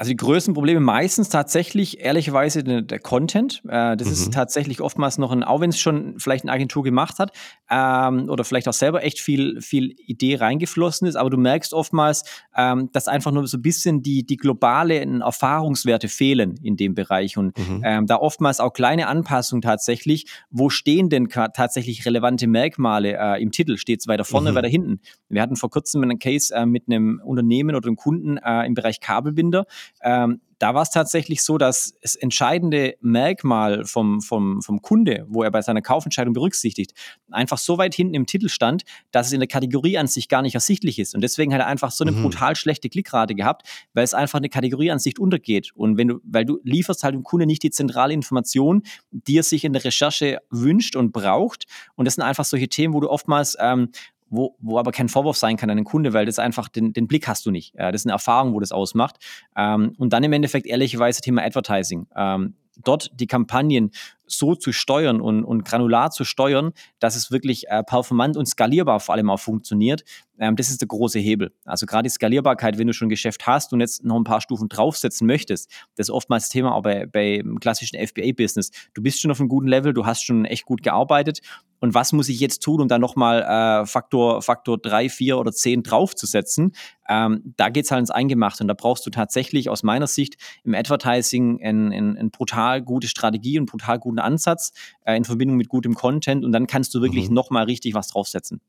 Also die größten Probleme meistens tatsächlich, ehrlicherweise, der, Content. Äh, das mhm. ist tatsächlich oftmals noch ein, auch wenn es schon vielleicht eine Agentur gemacht hat ähm, oder vielleicht auch selber echt viel, viel Idee reingeflossen ist, aber du merkst oftmals, ähm, dass einfach nur so ein bisschen die, die globalen Erfahrungswerte fehlen in dem Bereich und mhm. ähm, da oftmals auch kleine Anpassungen tatsächlich. Wo stehen denn tatsächlich relevante Merkmale äh, im Titel? Steht es weiter vorne, mhm. weiter hinten? Wir hatten vor kurzem einen Case äh, mit einem Unternehmen oder einem Kunden äh, im Bereich Kabelbinder. Ähm, da war es tatsächlich so, dass das entscheidende Merkmal vom, vom, vom Kunde, wo er bei seiner Kaufentscheidung berücksichtigt, einfach so weit hinten im Titel stand, dass es in der Kategorie an sich gar nicht ersichtlich ist. Und deswegen hat er einfach so eine mhm. brutal schlechte Klickrate gehabt, weil es einfach eine Kategorie an sich untergeht. Und wenn du, weil du lieferst halt dem Kunde nicht die zentrale Information, die er sich in der Recherche wünscht und braucht. Und das sind einfach solche Themen, wo du oftmals ähm, wo, wo aber kein Vorwurf sein kann an den Kunde, weil das einfach den, den Blick hast du nicht. Das ist eine Erfahrung, wo das ausmacht. Ähm, und dann im Endeffekt ehrlicherweise Thema Advertising. Ähm, dort die Kampagnen so zu steuern und, und granular zu steuern, dass es wirklich äh, performant und skalierbar vor allem auch funktioniert, ähm, das ist der große Hebel. Also gerade die Skalierbarkeit, wenn du schon ein Geschäft hast und jetzt noch ein paar Stufen draufsetzen möchtest, das ist oftmals Thema auch bei, bei klassischen FBA-Business. Du bist schon auf einem guten Level, du hast schon echt gut gearbeitet und was muss ich jetzt tun, um da nochmal äh, Faktor, Faktor 3, 4 oder 10 draufzusetzen? Ähm, da geht es halt ins Eingemachte und da brauchst du tatsächlich aus meiner Sicht im Advertising eine ein, ein brutal gute Strategie und brutal guten Ansatz äh, in Verbindung mit gutem Content und dann kannst du wirklich mhm. nochmal richtig was draufsetzen.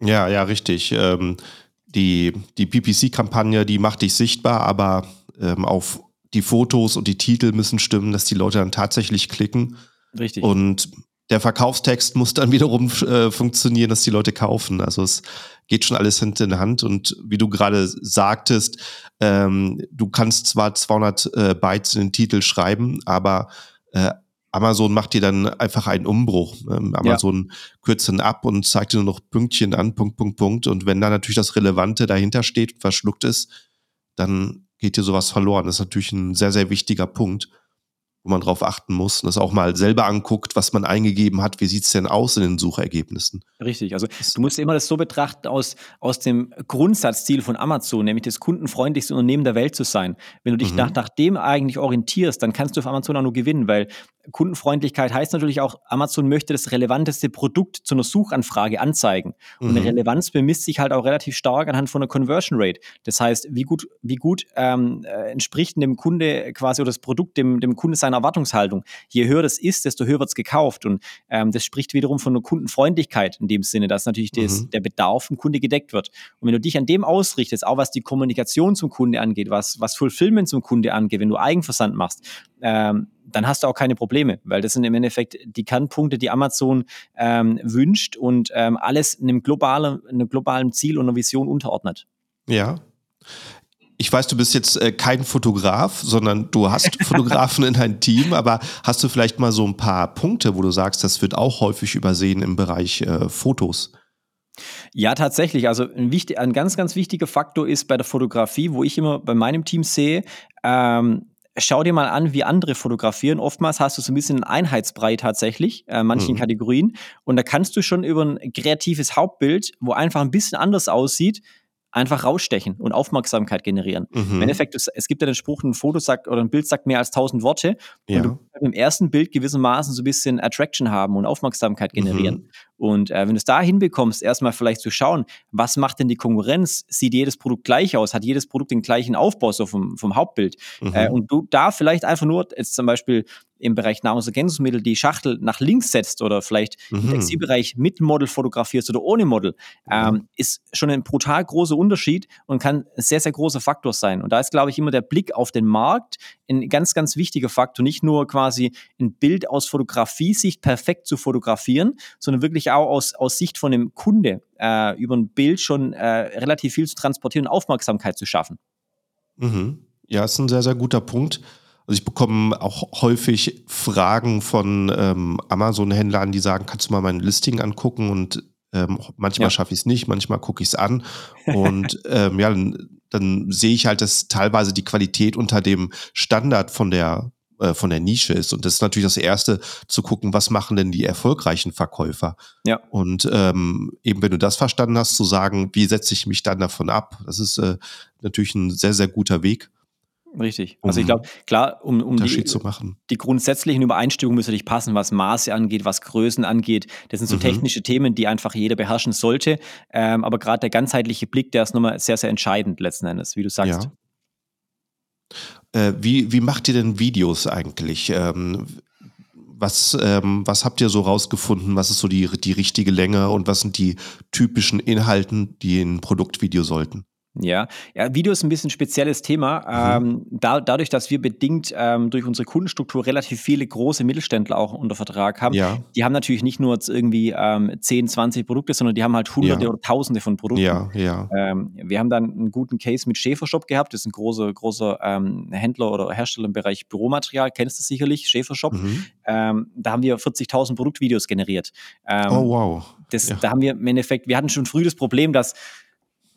Ja, ja, richtig. Ähm, die die PPC-Kampagne, die macht dich sichtbar, aber ähm, auf die Fotos und die Titel müssen stimmen, dass die Leute dann tatsächlich klicken. Richtig. Und der Verkaufstext muss dann wiederum äh, funktionieren, dass die Leute kaufen. Also es geht schon alles Hand in Hand. Und wie du gerade sagtest, ähm, du kannst zwar 200 äh, Bytes in den Titel schreiben, aber äh, Amazon macht dir dann einfach einen Umbruch. Ähm, Amazon ja. kürzt dann ab und zeigt dir nur noch Pünktchen an, Punkt, Punkt, Punkt. Und wenn da natürlich das Relevante dahinter steht, verschluckt ist, dann geht dir sowas verloren. Das ist natürlich ein sehr, sehr wichtiger Punkt wo man drauf achten muss und das auch mal selber anguckt, was man eingegeben hat, wie sieht es denn aus in den Suchergebnissen. Richtig, also du musst immer das so betrachten aus, aus dem Grundsatzziel von Amazon, nämlich das kundenfreundlichste Unternehmen der Welt zu sein. Wenn du dich mhm. nach, nach dem eigentlich orientierst, dann kannst du auf Amazon auch nur gewinnen, weil Kundenfreundlichkeit heißt natürlich auch, Amazon möchte das relevanteste Produkt zu einer Suchanfrage anzeigen. Und mhm. eine Relevanz bemisst sich halt auch relativ stark anhand von einer Conversion Rate. Das heißt, wie gut, wie gut ähm, äh, entspricht dem Kunde quasi oder das Produkt dem, dem Kunde seiner Erwartungshaltung. Je höher das ist, desto höher wird es gekauft. Und ähm, das spricht wiederum von einer Kundenfreundlichkeit in dem Sinne, dass natürlich das, mhm. der Bedarf vom Kunde gedeckt wird. Und wenn du dich an dem ausrichtest, auch was die Kommunikation zum Kunde angeht, was, was Fulfillment zum Kunde angeht, wenn du Eigenversand machst, ähm, dann hast du auch keine Probleme, weil das sind im Endeffekt die Kernpunkte, die Amazon ähm, wünscht und ähm, alles einem globalen, einem globalen Ziel und einer Vision unterordnet. Ja. Ich weiß, du bist jetzt äh, kein Fotograf, sondern du hast Fotografen in deinem Team, aber hast du vielleicht mal so ein paar Punkte, wo du sagst, das wird auch häufig übersehen im Bereich äh, Fotos? Ja, tatsächlich. Also ein, wichtig, ein ganz, ganz wichtiger Faktor ist bei der Fotografie, wo ich immer bei meinem Team sehe, ähm, schau dir mal an, wie andere fotografieren. Oftmals hast du so ein bisschen einen Einheitsbrei tatsächlich, äh, manchen mhm. Kategorien. Und da kannst du schon über ein kreatives Hauptbild, wo einfach ein bisschen anders aussieht, einfach rausstechen und Aufmerksamkeit generieren. Mhm. Im Endeffekt, es gibt ja den Spruch, ein Foto sagt oder ein Bild sagt mehr als tausend Worte. Ja. Und du im ersten Bild gewissermaßen so ein bisschen Attraction haben und Aufmerksamkeit generieren. Mhm. Und äh, wenn du es da hinbekommst, erstmal vielleicht zu schauen, was macht denn die Konkurrenz? Sieht jedes Produkt gleich aus? Hat jedes Produkt den gleichen Aufbau so vom, vom Hauptbild? Mhm. Äh, und du da vielleicht einfach nur jetzt zum Beispiel im Bereich Nahrungsergänzungsmittel die Schachtel nach links setzt oder vielleicht mhm. im Textilbereich mit Model fotografierst oder ohne Model, ähm, mhm. ist schon ein brutal großer Unterschied und kann ein sehr, sehr großer Faktor sein. Und da ist, glaube ich, immer der Blick auf den Markt ein ganz, ganz wichtiger Faktor. Nicht nur quasi ein Bild aus Fotografiesicht perfekt zu fotografieren, sondern wirklich auch aus, aus Sicht von dem Kunde äh, über ein Bild schon äh, relativ viel zu transportieren und Aufmerksamkeit zu schaffen. Mhm. Ja, ist ein sehr, sehr guter Punkt. Also ich bekomme auch häufig Fragen von ähm, Amazon-Händlern, die sagen, kannst du mal mein Listing angucken? Und ähm, manchmal ja. schaffe ich es nicht, manchmal gucke ich es an. Und ähm, ja, dann, dann sehe ich halt, dass teilweise die Qualität unter dem Standard von der äh, von der Nische ist. Und das ist natürlich das Erste, zu gucken, was machen denn die erfolgreichen Verkäufer. Ja. Und ähm, eben, wenn du das verstanden hast, zu sagen, wie setze ich mich dann davon ab, das ist äh, natürlich ein sehr, sehr guter Weg. Richtig. Also um ich glaube, klar, um, um die, zu machen. die grundsätzlichen Übereinstimmungen müssen natürlich passen, was Maße angeht, was Größen angeht. Das sind so mhm. technische Themen, die einfach jeder beherrschen sollte. Ähm, aber gerade der ganzheitliche Blick, der ist nochmal sehr, sehr entscheidend letzten Endes, wie du sagst. Ja. Äh, wie, wie macht ihr denn Videos eigentlich? Ähm, was, ähm, was habt ihr so rausgefunden? Was ist so die, die richtige Länge und was sind die typischen Inhalten, die in ein Produktvideo sollten? Ja. ja, Video ist ein bisschen ein spezielles Thema. Mhm. Ähm, da, dadurch, dass wir bedingt ähm, durch unsere Kundenstruktur relativ viele große Mittelständler auch unter Vertrag haben, ja. die haben natürlich nicht nur irgendwie ähm, 10, 20 Produkte, sondern die haben halt hunderte ja. oder tausende von Produkten. Ja, ja. Ähm, wir haben dann einen guten Case mit Schäfershop gehabt. Das ist ein großer, großer ähm, Händler oder Hersteller im Bereich Büromaterial. Kennst du sicherlich, Schäfershop. Mhm. Ähm, da haben wir 40.000 Produktvideos generiert. oh, wow. Das, Da haben wir im Endeffekt, wir hatten schon früh das Problem, dass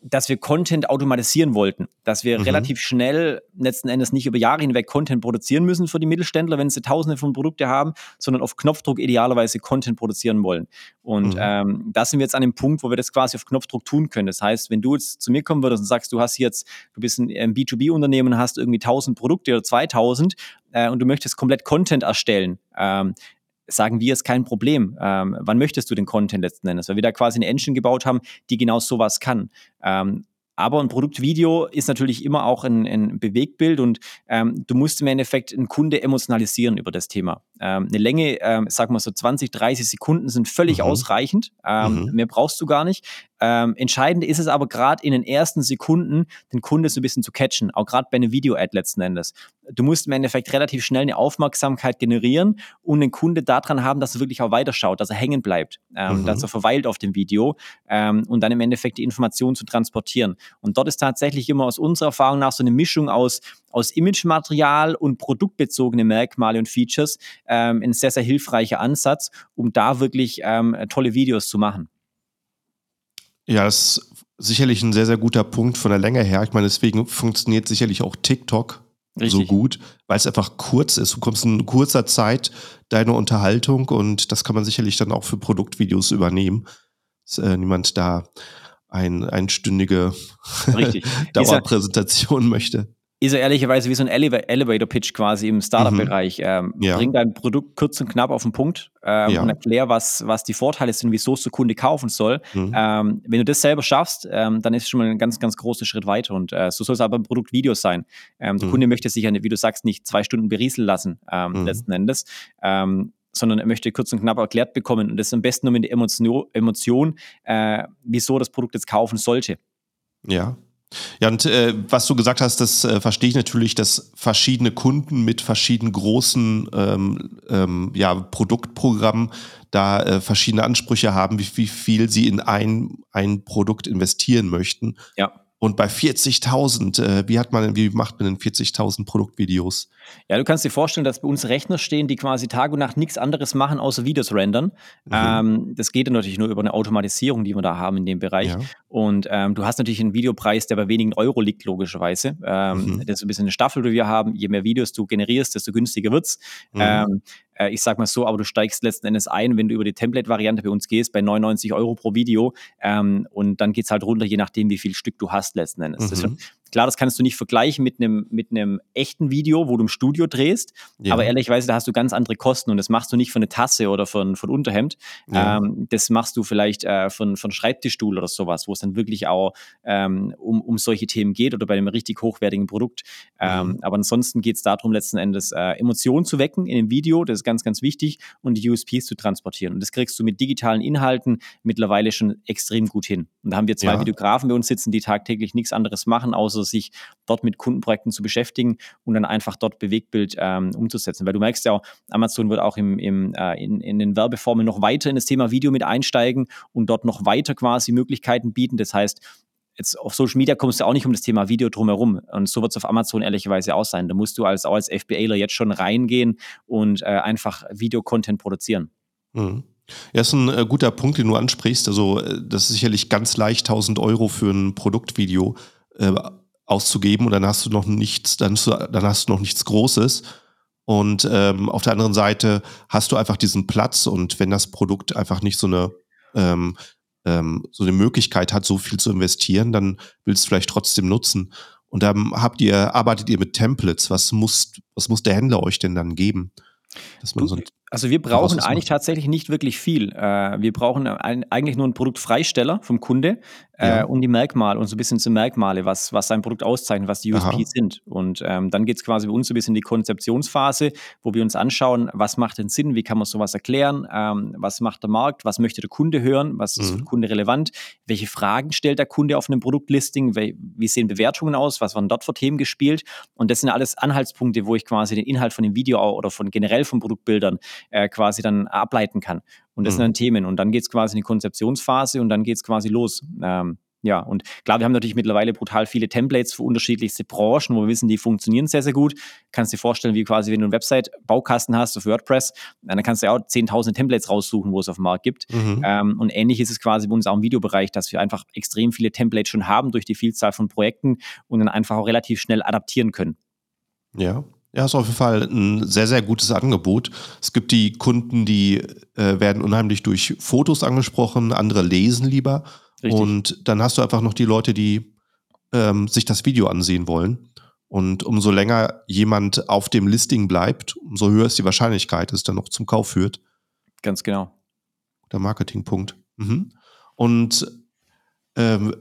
dass wir Content automatisieren wollten, dass wir mhm. relativ schnell letzten Endes nicht über Jahre hinweg Content produzieren müssen für die Mittelständler, wenn sie tausende von Produkte haben, sondern auf Knopfdruck idealerweise Content produzieren wollen. Und mhm. ähm, da sind wir jetzt an dem Punkt, wo wir das quasi auf Knopfdruck tun können. Das heißt, wenn du jetzt zu mir kommen würdest und sagst, du hast jetzt, du bist ein B2B-Unternehmen, hast irgendwie 1000 Produkte oder 2000 äh, und du möchtest komplett Content erstellen, ähm, sagen wir, ist kein Problem. Ähm, wann möchtest du den Content letzten Endes? Weil wir da quasi eine Engine gebaut haben, die genau sowas kann. Ähm, aber ein Produktvideo ist natürlich immer auch ein, ein Bewegtbild und ähm, du musst im Endeffekt einen Kunde emotionalisieren über das Thema. Ähm, eine Länge, ähm, sagen wir so 20, 30 Sekunden sind völlig mhm. ausreichend. Ähm, mhm. Mehr brauchst du gar nicht. Ähm, entscheidend ist es aber gerade in den ersten Sekunden, den Kunde so ein bisschen zu catchen, auch gerade bei einer Video-Ad letzten Endes. Du musst im Endeffekt relativ schnell eine Aufmerksamkeit generieren und den Kunde daran haben, dass er wirklich auch weiterschaut, dass er hängen bleibt, ähm, mhm. dass er verweilt auf dem Video ähm, und dann im Endeffekt die Information zu transportieren. Und dort ist tatsächlich immer aus unserer Erfahrung nach so eine Mischung aus, aus Imagematerial und produktbezogene Merkmale und Features ähm, ein sehr, sehr hilfreicher Ansatz, um da wirklich ähm, tolle Videos zu machen. Ja, das ist sicherlich ein sehr, sehr guter Punkt von der Länge her. Ich meine, deswegen funktioniert sicherlich auch TikTok Richtig. so gut, weil es einfach kurz ist. Du kommst in kurzer Zeit deine Unterhaltung und das kann man sicherlich dann auch für Produktvideos übernehmen. Dass äh, niemand da ein einstündige Dauerpräsentation möchte ist er ehrlicherweise wie so ein Elevator-Pitch quasi im Startup-Bereich. Mhm. Ähm, ja. Bring dein Produkt kurz und knapp auf den Punkt ähm, ja. und erklär, was, was die Vorteile sind, wieso es der Kunde kaufen soll. Mhm. Ähm, wenn du das selber schaffst, ähm, dann ist es schon mal ein ganz, ganz großer Schritt weiter. Und äh, so soll es aber im Produkt Videos sein. Ähm, der mhm. Kunde möchte sich ja, wie du sagst, nicht zwei Stunden berieseln lassen, ähm, mhm. letzten Endes sondern er möchte kurz und knapp erklärt bekommen und das am besten nur mit der Emotion, Emotion äh, wieso das Produkt jetzt kaufen sollte. Ja, ja, und äh, was du gesagt hast, das äh, verstehe ich natürlich, dass verschiedene Kunden mit verschiedenen großen ähm, ähm, ja, Produktprogrammen da äh, verschiedene Ansprüche haben, wie, wie viel sie in ein, ein Produkt investieren möchten. Ja. Und bei 40.000, äh, wie hat man, wie macht man denn 40.000 Produktvideos? Ja, du kannst dir vorstellen, dass bei uns Rechner stehen, die quasi Tag und Nacht nichts anderes machen, außer Videos rendern. Mhm. Ähm, das geht natürlich nur über eine Automatisierung, die wir da haben in dem Bereich. Ja. Und ähm, du hast natürlich einen Videopreis, der bei wenigen Euro liegt, logischerweise. Ähm, mhm. Das ist ein bisschen eine Staffel, die wir haben. Je mehr Videos du generierst, desto günstiger wird's. Mhm. Äh, ich sag mal so, aber du steigst letzten Endes ein, wenn du über die Template-Variante bei uns gehst, bei 99 Euro pro Video ähm, und dann geht es halt runter, je nachdem, wie viel Stück du hast letzten Endes. Mhm. Klar, das kannst du nicht vergleichen mit einem mit echten Video, wo du im Studio drehst, ja. aber ehrlicherweise, da hast du ganz andere Kosten und das machst du nicht für eine Tasse oder für ein, für ein Unterhemd. Ja. Ähm, das machst du vielleicht äh, für, für einen Schreibtischstuhl oder sowas, wo es dann wirklich auch ähm, um, um solche Themen geht oder bei einem richtig hochwertigen Produkt. Ähm, mhm. Aber ansonsten geht es darum, letzten Endes äh, Emotionen zu wecken in dem Video, das ist ganz, ganz wichtig, und die USPs zu transportieren. Und das kriegst du mit digitalen Inhalten mittlerweile schon extrem gut hin. Und da haben wir zwei ja. Videografen bei uns sitzen, die tagtäglich nichts anderes machen, außer also sich dort mit Kundenprojekten zu beschäftigen und dann einfach dort Bewegtbild ähm, umzusetzen. Weil du merkst ja, Amazon wird auch im, im, äh, in, in den Werbeformen noch weiter in das Thema Video mit einsteigen und dort noch weiter quasi Möglichkeiten bieten. Das heißt, jetzt auf Social Media kommst du auch nicht um das Thema Video drumherum. Und so wird es auf Amazon ehrlicherweise auch sein. Da musst du als, auch als FBAler jetzt schon reingehen und äh, einfach Video-Content produzieren. Mhm. Ja, ist ein äh, guter Punkt, den du ansprichst. Also, äh, das ist sicherlich ganz leicht 1000 Euro für ein Produktvideo. Äh, auszugeben und dann hast du noch nichts, dann hast du, dann hast du noch nichts Großes. Und ähm, auf der anderen Seite hast du einfach diesen Platz und wenn das Produkt einfach nicht so eine ähm, ähm, so eine Möglichkeit hat, so viel zu investieren, dann willst du vielleicht trotzdem nutzen. Und dann habt ihr, arbeitet ihr mit Templates. Was muss, was muss der Händler euch denn dann geben? Dass man so ein also wir brauchen eigentlich tatsächlich nicht wirklich viel. Äh, wir brauchen ein, eigentlich nur einen Produktfreisteller vom Kunde äh, ja. und die Merkmale und so ein bisschen zu Merkmale, was, was sein Produkt auszeichnet, was die USPs Aha. sind. Und ähm, dann geht es quasi bei uns so ein bisschen in die Konzeptionsphase, wo wir uns anschauen, was macht denn Sinn, wie kann man sowas erklären, ähm, was macht der Markt, was möchte der Kunde hören, was ist mhm. für den Kunde relevant, welche Fragen stellt der Kunde auf einem Produktlisting, wie, sehen Bewertungen aus, was werden dort für Themen gespielt. Und das sind alles Anhaltspunkte, wo ich quasi den Inhalt von dem Video oder von generell von Produktbildern äh, quasi dann ableiten kann. Und das mhm. sind dann Themen. Und dann geht es quasi in die Konzeptionsphase und dann geht es quasi los. Ähm, ja, und klar, wir haben natürlich mittlerweile brutal viele Templates für unterschiedlichste Branchen, wo wir wissen, die funktionieren sehr, sehr gut. Kannst dir vorstellen, wie quasi, wenn du einen Website-Baukasten hast auf WordPress, dann kannst du ja auch 10.000 Templates raussuchen, wo es auf dem Markt gibt. Mhm. Ähm, und ähnlich ist es quasi bei uns auch im Videobereich, dass wir einfach extrem viele Templates schon haben durch die Vielzahl von Projekten und dann einfach auch relativ schnell adaptieren können. Ja, ja, ist auf jeden Fall ein sehr, sehr gutes Angebot. Es gibt die Kunden, die äh, werden unheimlich durch Fotos angesprochen, andere lesen lieber. Richtig. Und dann hast du einfach noch die Leute, die ähm, sich das Video ansehen wollen. Und umso länger jemand auf dem Listing bleibt, umso höher ist die Wahrscheinlichkeit, dass es dann noch zum Kauf führt. Ganz genau. Der Marketingpunkt. Mhm. Und ähm,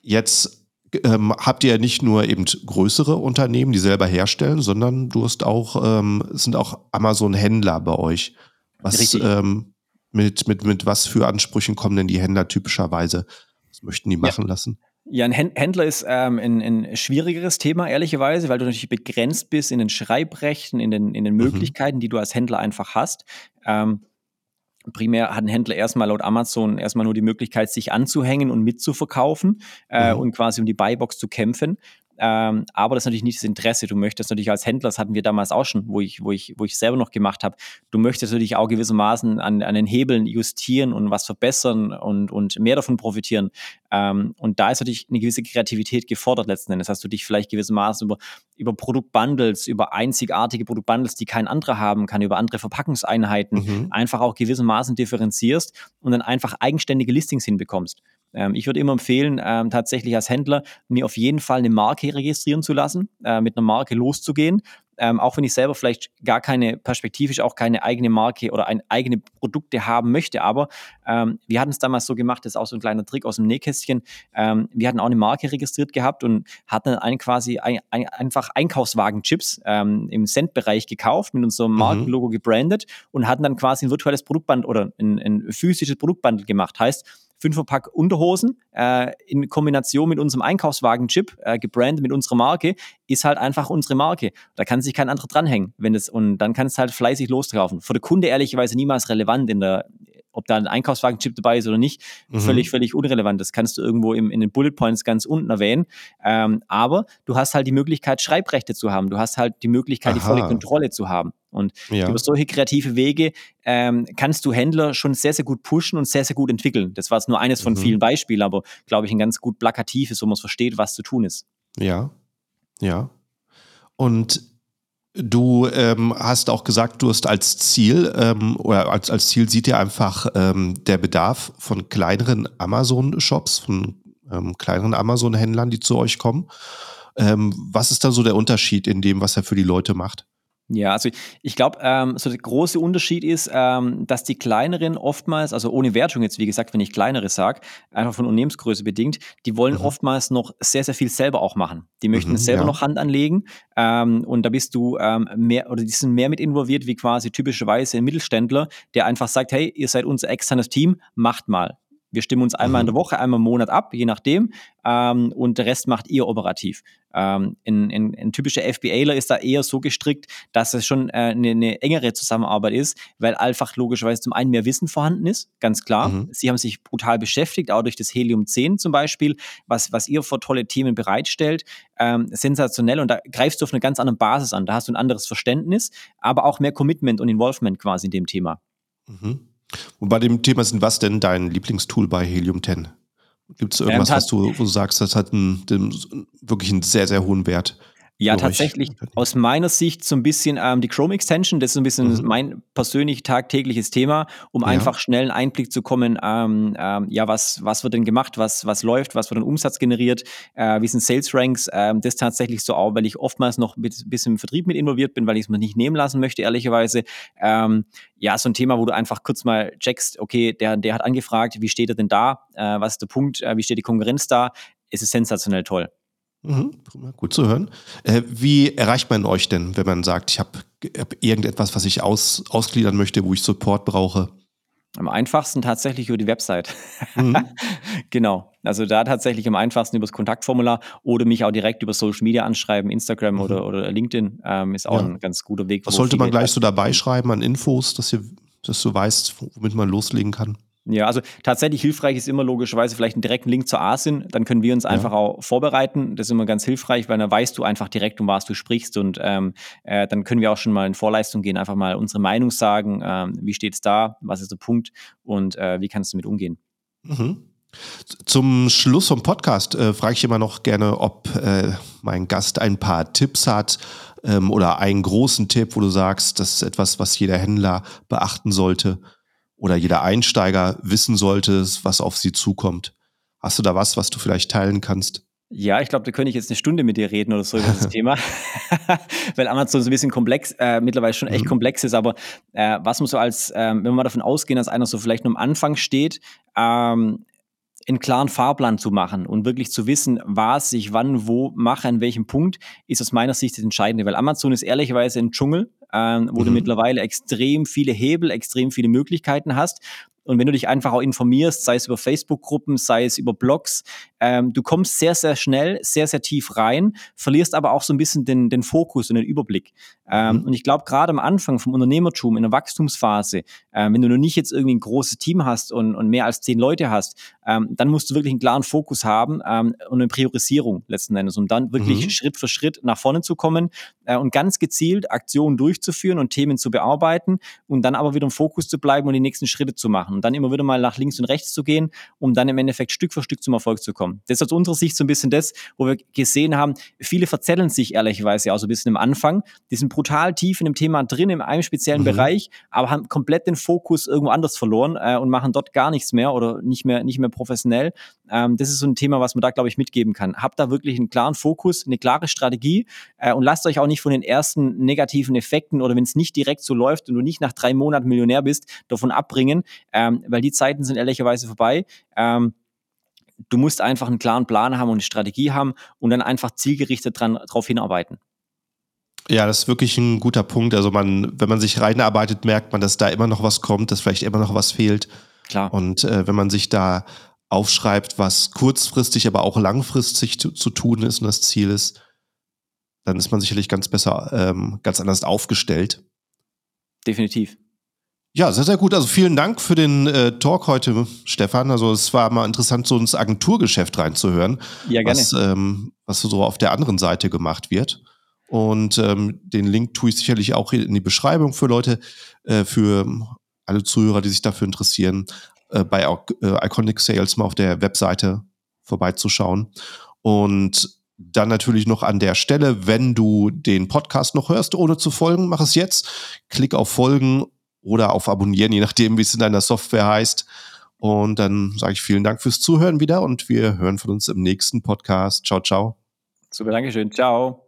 jetzt ähm, habt ihr nicht nur eben größere Unternehmen, die selber herstellen, sondern du hast auch, ähm, es sind auch Amazon-Händler bei euch. Was, ähm, mit, mit, mit was für Ansprüchen kommen denn die Händler typischerweise? Was möchten die machen ja. lassen? Ja, ein Händler ist ähm, ein, ein schwierigeres Thema, ehrlicherweise, weil du natürlich begrenzt bist in den Schreibrechten, in den, in den mhm. Möglichkeiten, mhm. die du als Händler einfach hast. Ähm, primär hat ein Händler erstmal laut Amazon erstmal nur die Möglichkeit, sich anzuhängen und mitzuverkaufen äh, mhm. und quasi um die Buybox zu kämpfen. Ähm, aber das ist natürlich nicht das Interesse. Du möchtest natürlich als Händler, das hatten wir damals auch schon, wo ich, wo ich, wo ich selber noch gemacht habe, du möchtest natürlich auch gewissermaßen an, an den Hebeln justieren und was verbessern und, und mehr davon profitieren. Ähm, und da ist natürlich eine gewisse Kreativität gefordert letzten Endes. Hast du dich vielleicht gewissermaßen über, über Produktbundles, über einzigartige Produktbundles, die kein anderer haben kann, über andere Verpackungseinheiten, mhm. einfach auch gewissermaßen differenzierst und dann einfach eigenständige Listings hinbekommst. Ähm, ich würde immer empfehlen, ähm, tatsächlich als Händler mir auf jeden Fall eine Marke registrieren zu lassen, äh, mit einer Marke loszugehen. Ähm, auch wenn ich selber vielleicht gar keine, perspektivisch auch keine eigene Marke oder ein, eigene Produkte haben möchte. Aber ähm, wir hatten es damals so gemacht, das ist auch so ein kleiner Trick aus dem Nähkästchen. Ähm, wir hatten auch eine Marke registriert gehabt und hatten dann ein, quasi ein, ein, einfach Einkaufswagenchips ähm, im Cent-Bereich gekauft, mit unserem mhm. Markenlogo gebrandet und hatten dann quasi ein virtuelles Produktband oder ein, ein physisches Produktband gemacht. Heißt, Fünferpack Unterhosen äh, in Kombination mit unserem Einkaufswagen-Chip, äh, gebrandet mit unserer Marke, ist halt einfach unsere Marke. Da kann sich kein anderer dranhängen. Wenn das, und dann kann es halt fleißig loskaufen. Für den Kunde ehrlicherweise niemals relevant in der, ob da ein Einkaufswagen-Chip dabei ist oder nicht, mhm. völlig, völlig unrelevant. Das kannst du irgendwo im, in den Bullet Points ganz unten erwähnen. Ähm, aber du hast halt die Möglichkeit, Schreibrechte zu haben. Du hast halt die Möglichkeit, Aha. die volle Kontrolle zu haben. Und ja. über solche kreative Wege ähm, kannst du Händler schon sehr, sehr gut pushen und sehr, sehr gut entwickeln. Das war jetzt nur eines von mhm. vielen Beispielen, aber glaube ich, ein ganz gut plakatives, wo man versteht, was zu tun ist. Ja, ja. Und Du ähm, hast auch gesagt, du hast als Ziel ähm, oder als, als Ziel sieht ihr einfach ähm, der Bedarf von kleineren Amazon-Shops, von ähm, kleineren Amazon-Händlern, die zu euch kommen. Ähm, was ist da so der Unterschied in dem, was er für die Leute macht? Ja, also ich glaube, ähm, so der große Unterschied ist, ähm, dass die kleineren oftmals, also ohne Wertung jetzt, wie gesagt, wenn ich kleinere sage, einfach von Unternehmensgröße bedingt, die wollen mhm. oftmals noch sehr, sehr viel selber auch machen. Die möchten mhm, selber ja. noch Hand anlegen ähm, und da bist du ähm, mehr oder die sind mehr mit involviert wie quasi typischerweise ein Mittelständler, der einfach sagt, hey, ihr seid unser externes Team, macht mal. Wir stimmen uns einmal in der mhm. Woche, einmal im Monat ab, je nachdem. Ähm, und der Rest macht ihr operativ. Ähm, ein, ein, ein, typischer FBAler ist da eher so gestrickt, dass es schon äh, eine, eine, engere Zusammenarbeit ist, weil einfach logischerweise zum einen mehr Wissen vorhanden ist, ganz klar. Mhm. Sie haben sich brutal beschäftigt, auch durch das Helium 10 zum Beispiel, was, was ihr für tolle Themen bereitstellt. Ähm, sensationell und da greifst du auf eine ganz andere Basis an. Da hast du ein anderes Verständnis, aber auch mehr Commitment und Involvement quasi in dem Thema. Mhm. Und bei dem Thema sind was denn dein Lieblingstool bei Helium 10? Gibt es irgendwas, ähm, was du, wo du sagst, das hat einen, den, wirklich einen sehr, sehr hohen Wert? Ja, tatsächlich aus meiner Sicht so ein bisschen ähm, die Chrome Extension, das ist so ein bisschen mhm. mein persönlich tagtägliches Thema, um ja. einfach schnell einen Einblick zu kommen, ähm, ähm, ja, was, was wird denn gemacht, was, was läuft, was wird an Umsatz generiert, äh, wie sind Sales Ranks, ähm, das tatsächlich so auch, weil ich oftmals noch ein bisschen im Vertrieb mit involviert bin, weil ich es mir nicht nehmen lassen möchte, ehrlicherweise. Ähm, ja, so ein Thema, wo du einfach kurz mal checkst, okay, der, der hat angefragt, wie steht er denn da, äh, was ist der Punkt, äh, wie steht die Konkurrenz da, es ist sensationell toll. Mhm, gut zu hören. Äh, wie erreicht man euch denn, wenn man sagt, ich habe hab irgendetwas, was ich aus, ausgliedern möchte, wo ich Support brauche? Am einfachsten tatsächlich über die Website. Mhm. genau. Also da tatsächlich am einfachsten über das Kontaktformular oder mich auch direkt über Social Media anschreiben, Instagram mhm. oder, oder LinkedIn ähm, ist auch ja. ein ganz guter Weg. Was sollte man gleich so dabei schreiben an Infos, dass, ihr, dass du weißt, womit man loslegen kann? Ja, also tatsächlich hilfreich ist immer logischerweise vielleicht einen direkten Link zur ASIN. Dann können wir uns ja. einfach auch vorbereiten. Das ist immer ganz hilfreich, weil dann weißt du einfach direkt, um was du sprichst. Und ähm, äh, dann können wir auch schon mal in Vorleistung gehen, einfach mal unsere Meinung sagen. Ähm, wie steht es da? Was ist der Punkt? Und äh, wie kannst du damit umgehen? Mhm. Zum Schluss vom Podcast äh, frage ich immer noch gerne, ob äh, mein Gast ein paar Tipps hat ähm, oder einen großen Tipp, wo du sagst, das ist etwas, was jeder Händler beachten sollte oder jeder Einsteiger wissen sollte, was auf sie zukommt. Hast du da was, was du vielleicht teilen kannst? Ja, ich glaube, da könnte ich jetzt eine Stunde mit dir reden oder so über das Thema, weil Amazon so ein bisschen komplex, äh, mittlerweile schon echt mhm. komplex ist, aber äh, was man so als, äh, wenn wir mal davon ausgehen, dass einer so vielleicht nur am Anfang steht, ähm, einen klaren Fahrplan zu machen und wirklich zu wissen, was ich wann, wo mache, an welchem Punkt, ist aus meiner Sicht das Entscheidende, weil Amazon ist ehrlicherweise ein Dschungel, ähm, wo mhm. du mittlerweile extrem viele Hebel, extrem viele Möglichkeiten hast. Und wenn du dich einfach auch informierst, sei es über Facebook-Gruppen, sei es über Blogs, ähm, du kommst sehr, sehr schnell, sehr, sehr tief rein, verlierst aber auch so ein bisschen den, den Fokus und den Überblick. Ähm, mhm. Und ich glaube, gerade am Anfang vom Unternehmertum, in der Wachstumsphase, äh, wenn du noch nicht jetzt irgendwie ein großes Team hast und, und mehr als zehn Leute hast, ähm, dann musst du wirklich einen klaren Fokus haben ähm, und eine Priorisierung letzten Endes, um dann wirklich mhm. Schritt für Schritt nach vorne zu kommen äh, und ganz gezielt Aktionen durchzuführen und Themen zu bearbeiten und dann aber wieder im Fokus zu bleiben und die nächsten Schritte zu machen und dann immer wieder mal nach links und rechts zu gehen, um dann im Endeffekt Stück für Stück zum Erfolg zu kommen. Das ist aus unserer Sicht so ein bisschen das, wo wir gesehen haben, viele verzetteln sich ehrlicherweise auch so ein bisschen am Anfang. Die sind brutal tief in dem Thema drin, in einem speziellen mhm. Bereich, aber haben komplett den Fokus irgendwo anders verloren äh, und machen dort gar nichts mehr oder nicht mehr, nicht mehr professionell. Ähm, das ist so ein Thema, was man da, glaube ich, mitgeben kann. Habt da wirklich einen klaren Fokus, eine klare Strategie äh, und lasst euch auch nicht von den ersten negativen Effekten oder wenn es nicht direkt so läuft und du nicht nach drei Monaten Millionär bist, davon abbringen, ähm, weil die Zeiten sind ehrlicherweise vorbei. Ähm, du musst einfach einen klaren Plan haben und eine Strategie haben und dann einfach zielgerichtet dran, darauf hinarbeiten. Ja, das ist wirklich ein guter Punkt. Also man, wenn man sich reinarbeitet, merkt man, dass da immer noch was kommt, dass vielleicht immer noch was fehlt. Klar. Und äh, wenn man sich da aufschreibt, was kurzfristig, aber auch langfristig zu, zu tun ist und das Ziel ist, dann ist man sicherlich ganz besser, ähm, ganz anders aufgestellt. Definitiv. Ja, sehr, sehr gut. Also vielen Dank für den äh, Talk heute, Stefan. Also es war mal interessant, so ins Agenturgeschäft reinzuhören, ja, gerne. Was, ähm, was so auf der anderen Seite gemacht wird. Und ähm, den Link tue ich sicherlich auch in die Beschreibung für Leute, äh, für alle Zuhörer, die sich dafür interessieren, äh, bei äh, Iconic Sales mal auf der Webseite vorbeizuschauen. Und dann natürlich noch an der Stelle, wenn du den Podcast noch hörst, ohne zu folgen, mach es jetzt. Klick auf Folgen oder auf Abonnieren, je nachdem, wie es in deiner Software heißt. Und dann sage ich vielen Dank fürs Zuhören wieder und wir hören von uns im nächsten Podcast. Ciao, ciao. Super, Dankeschön. Ciao.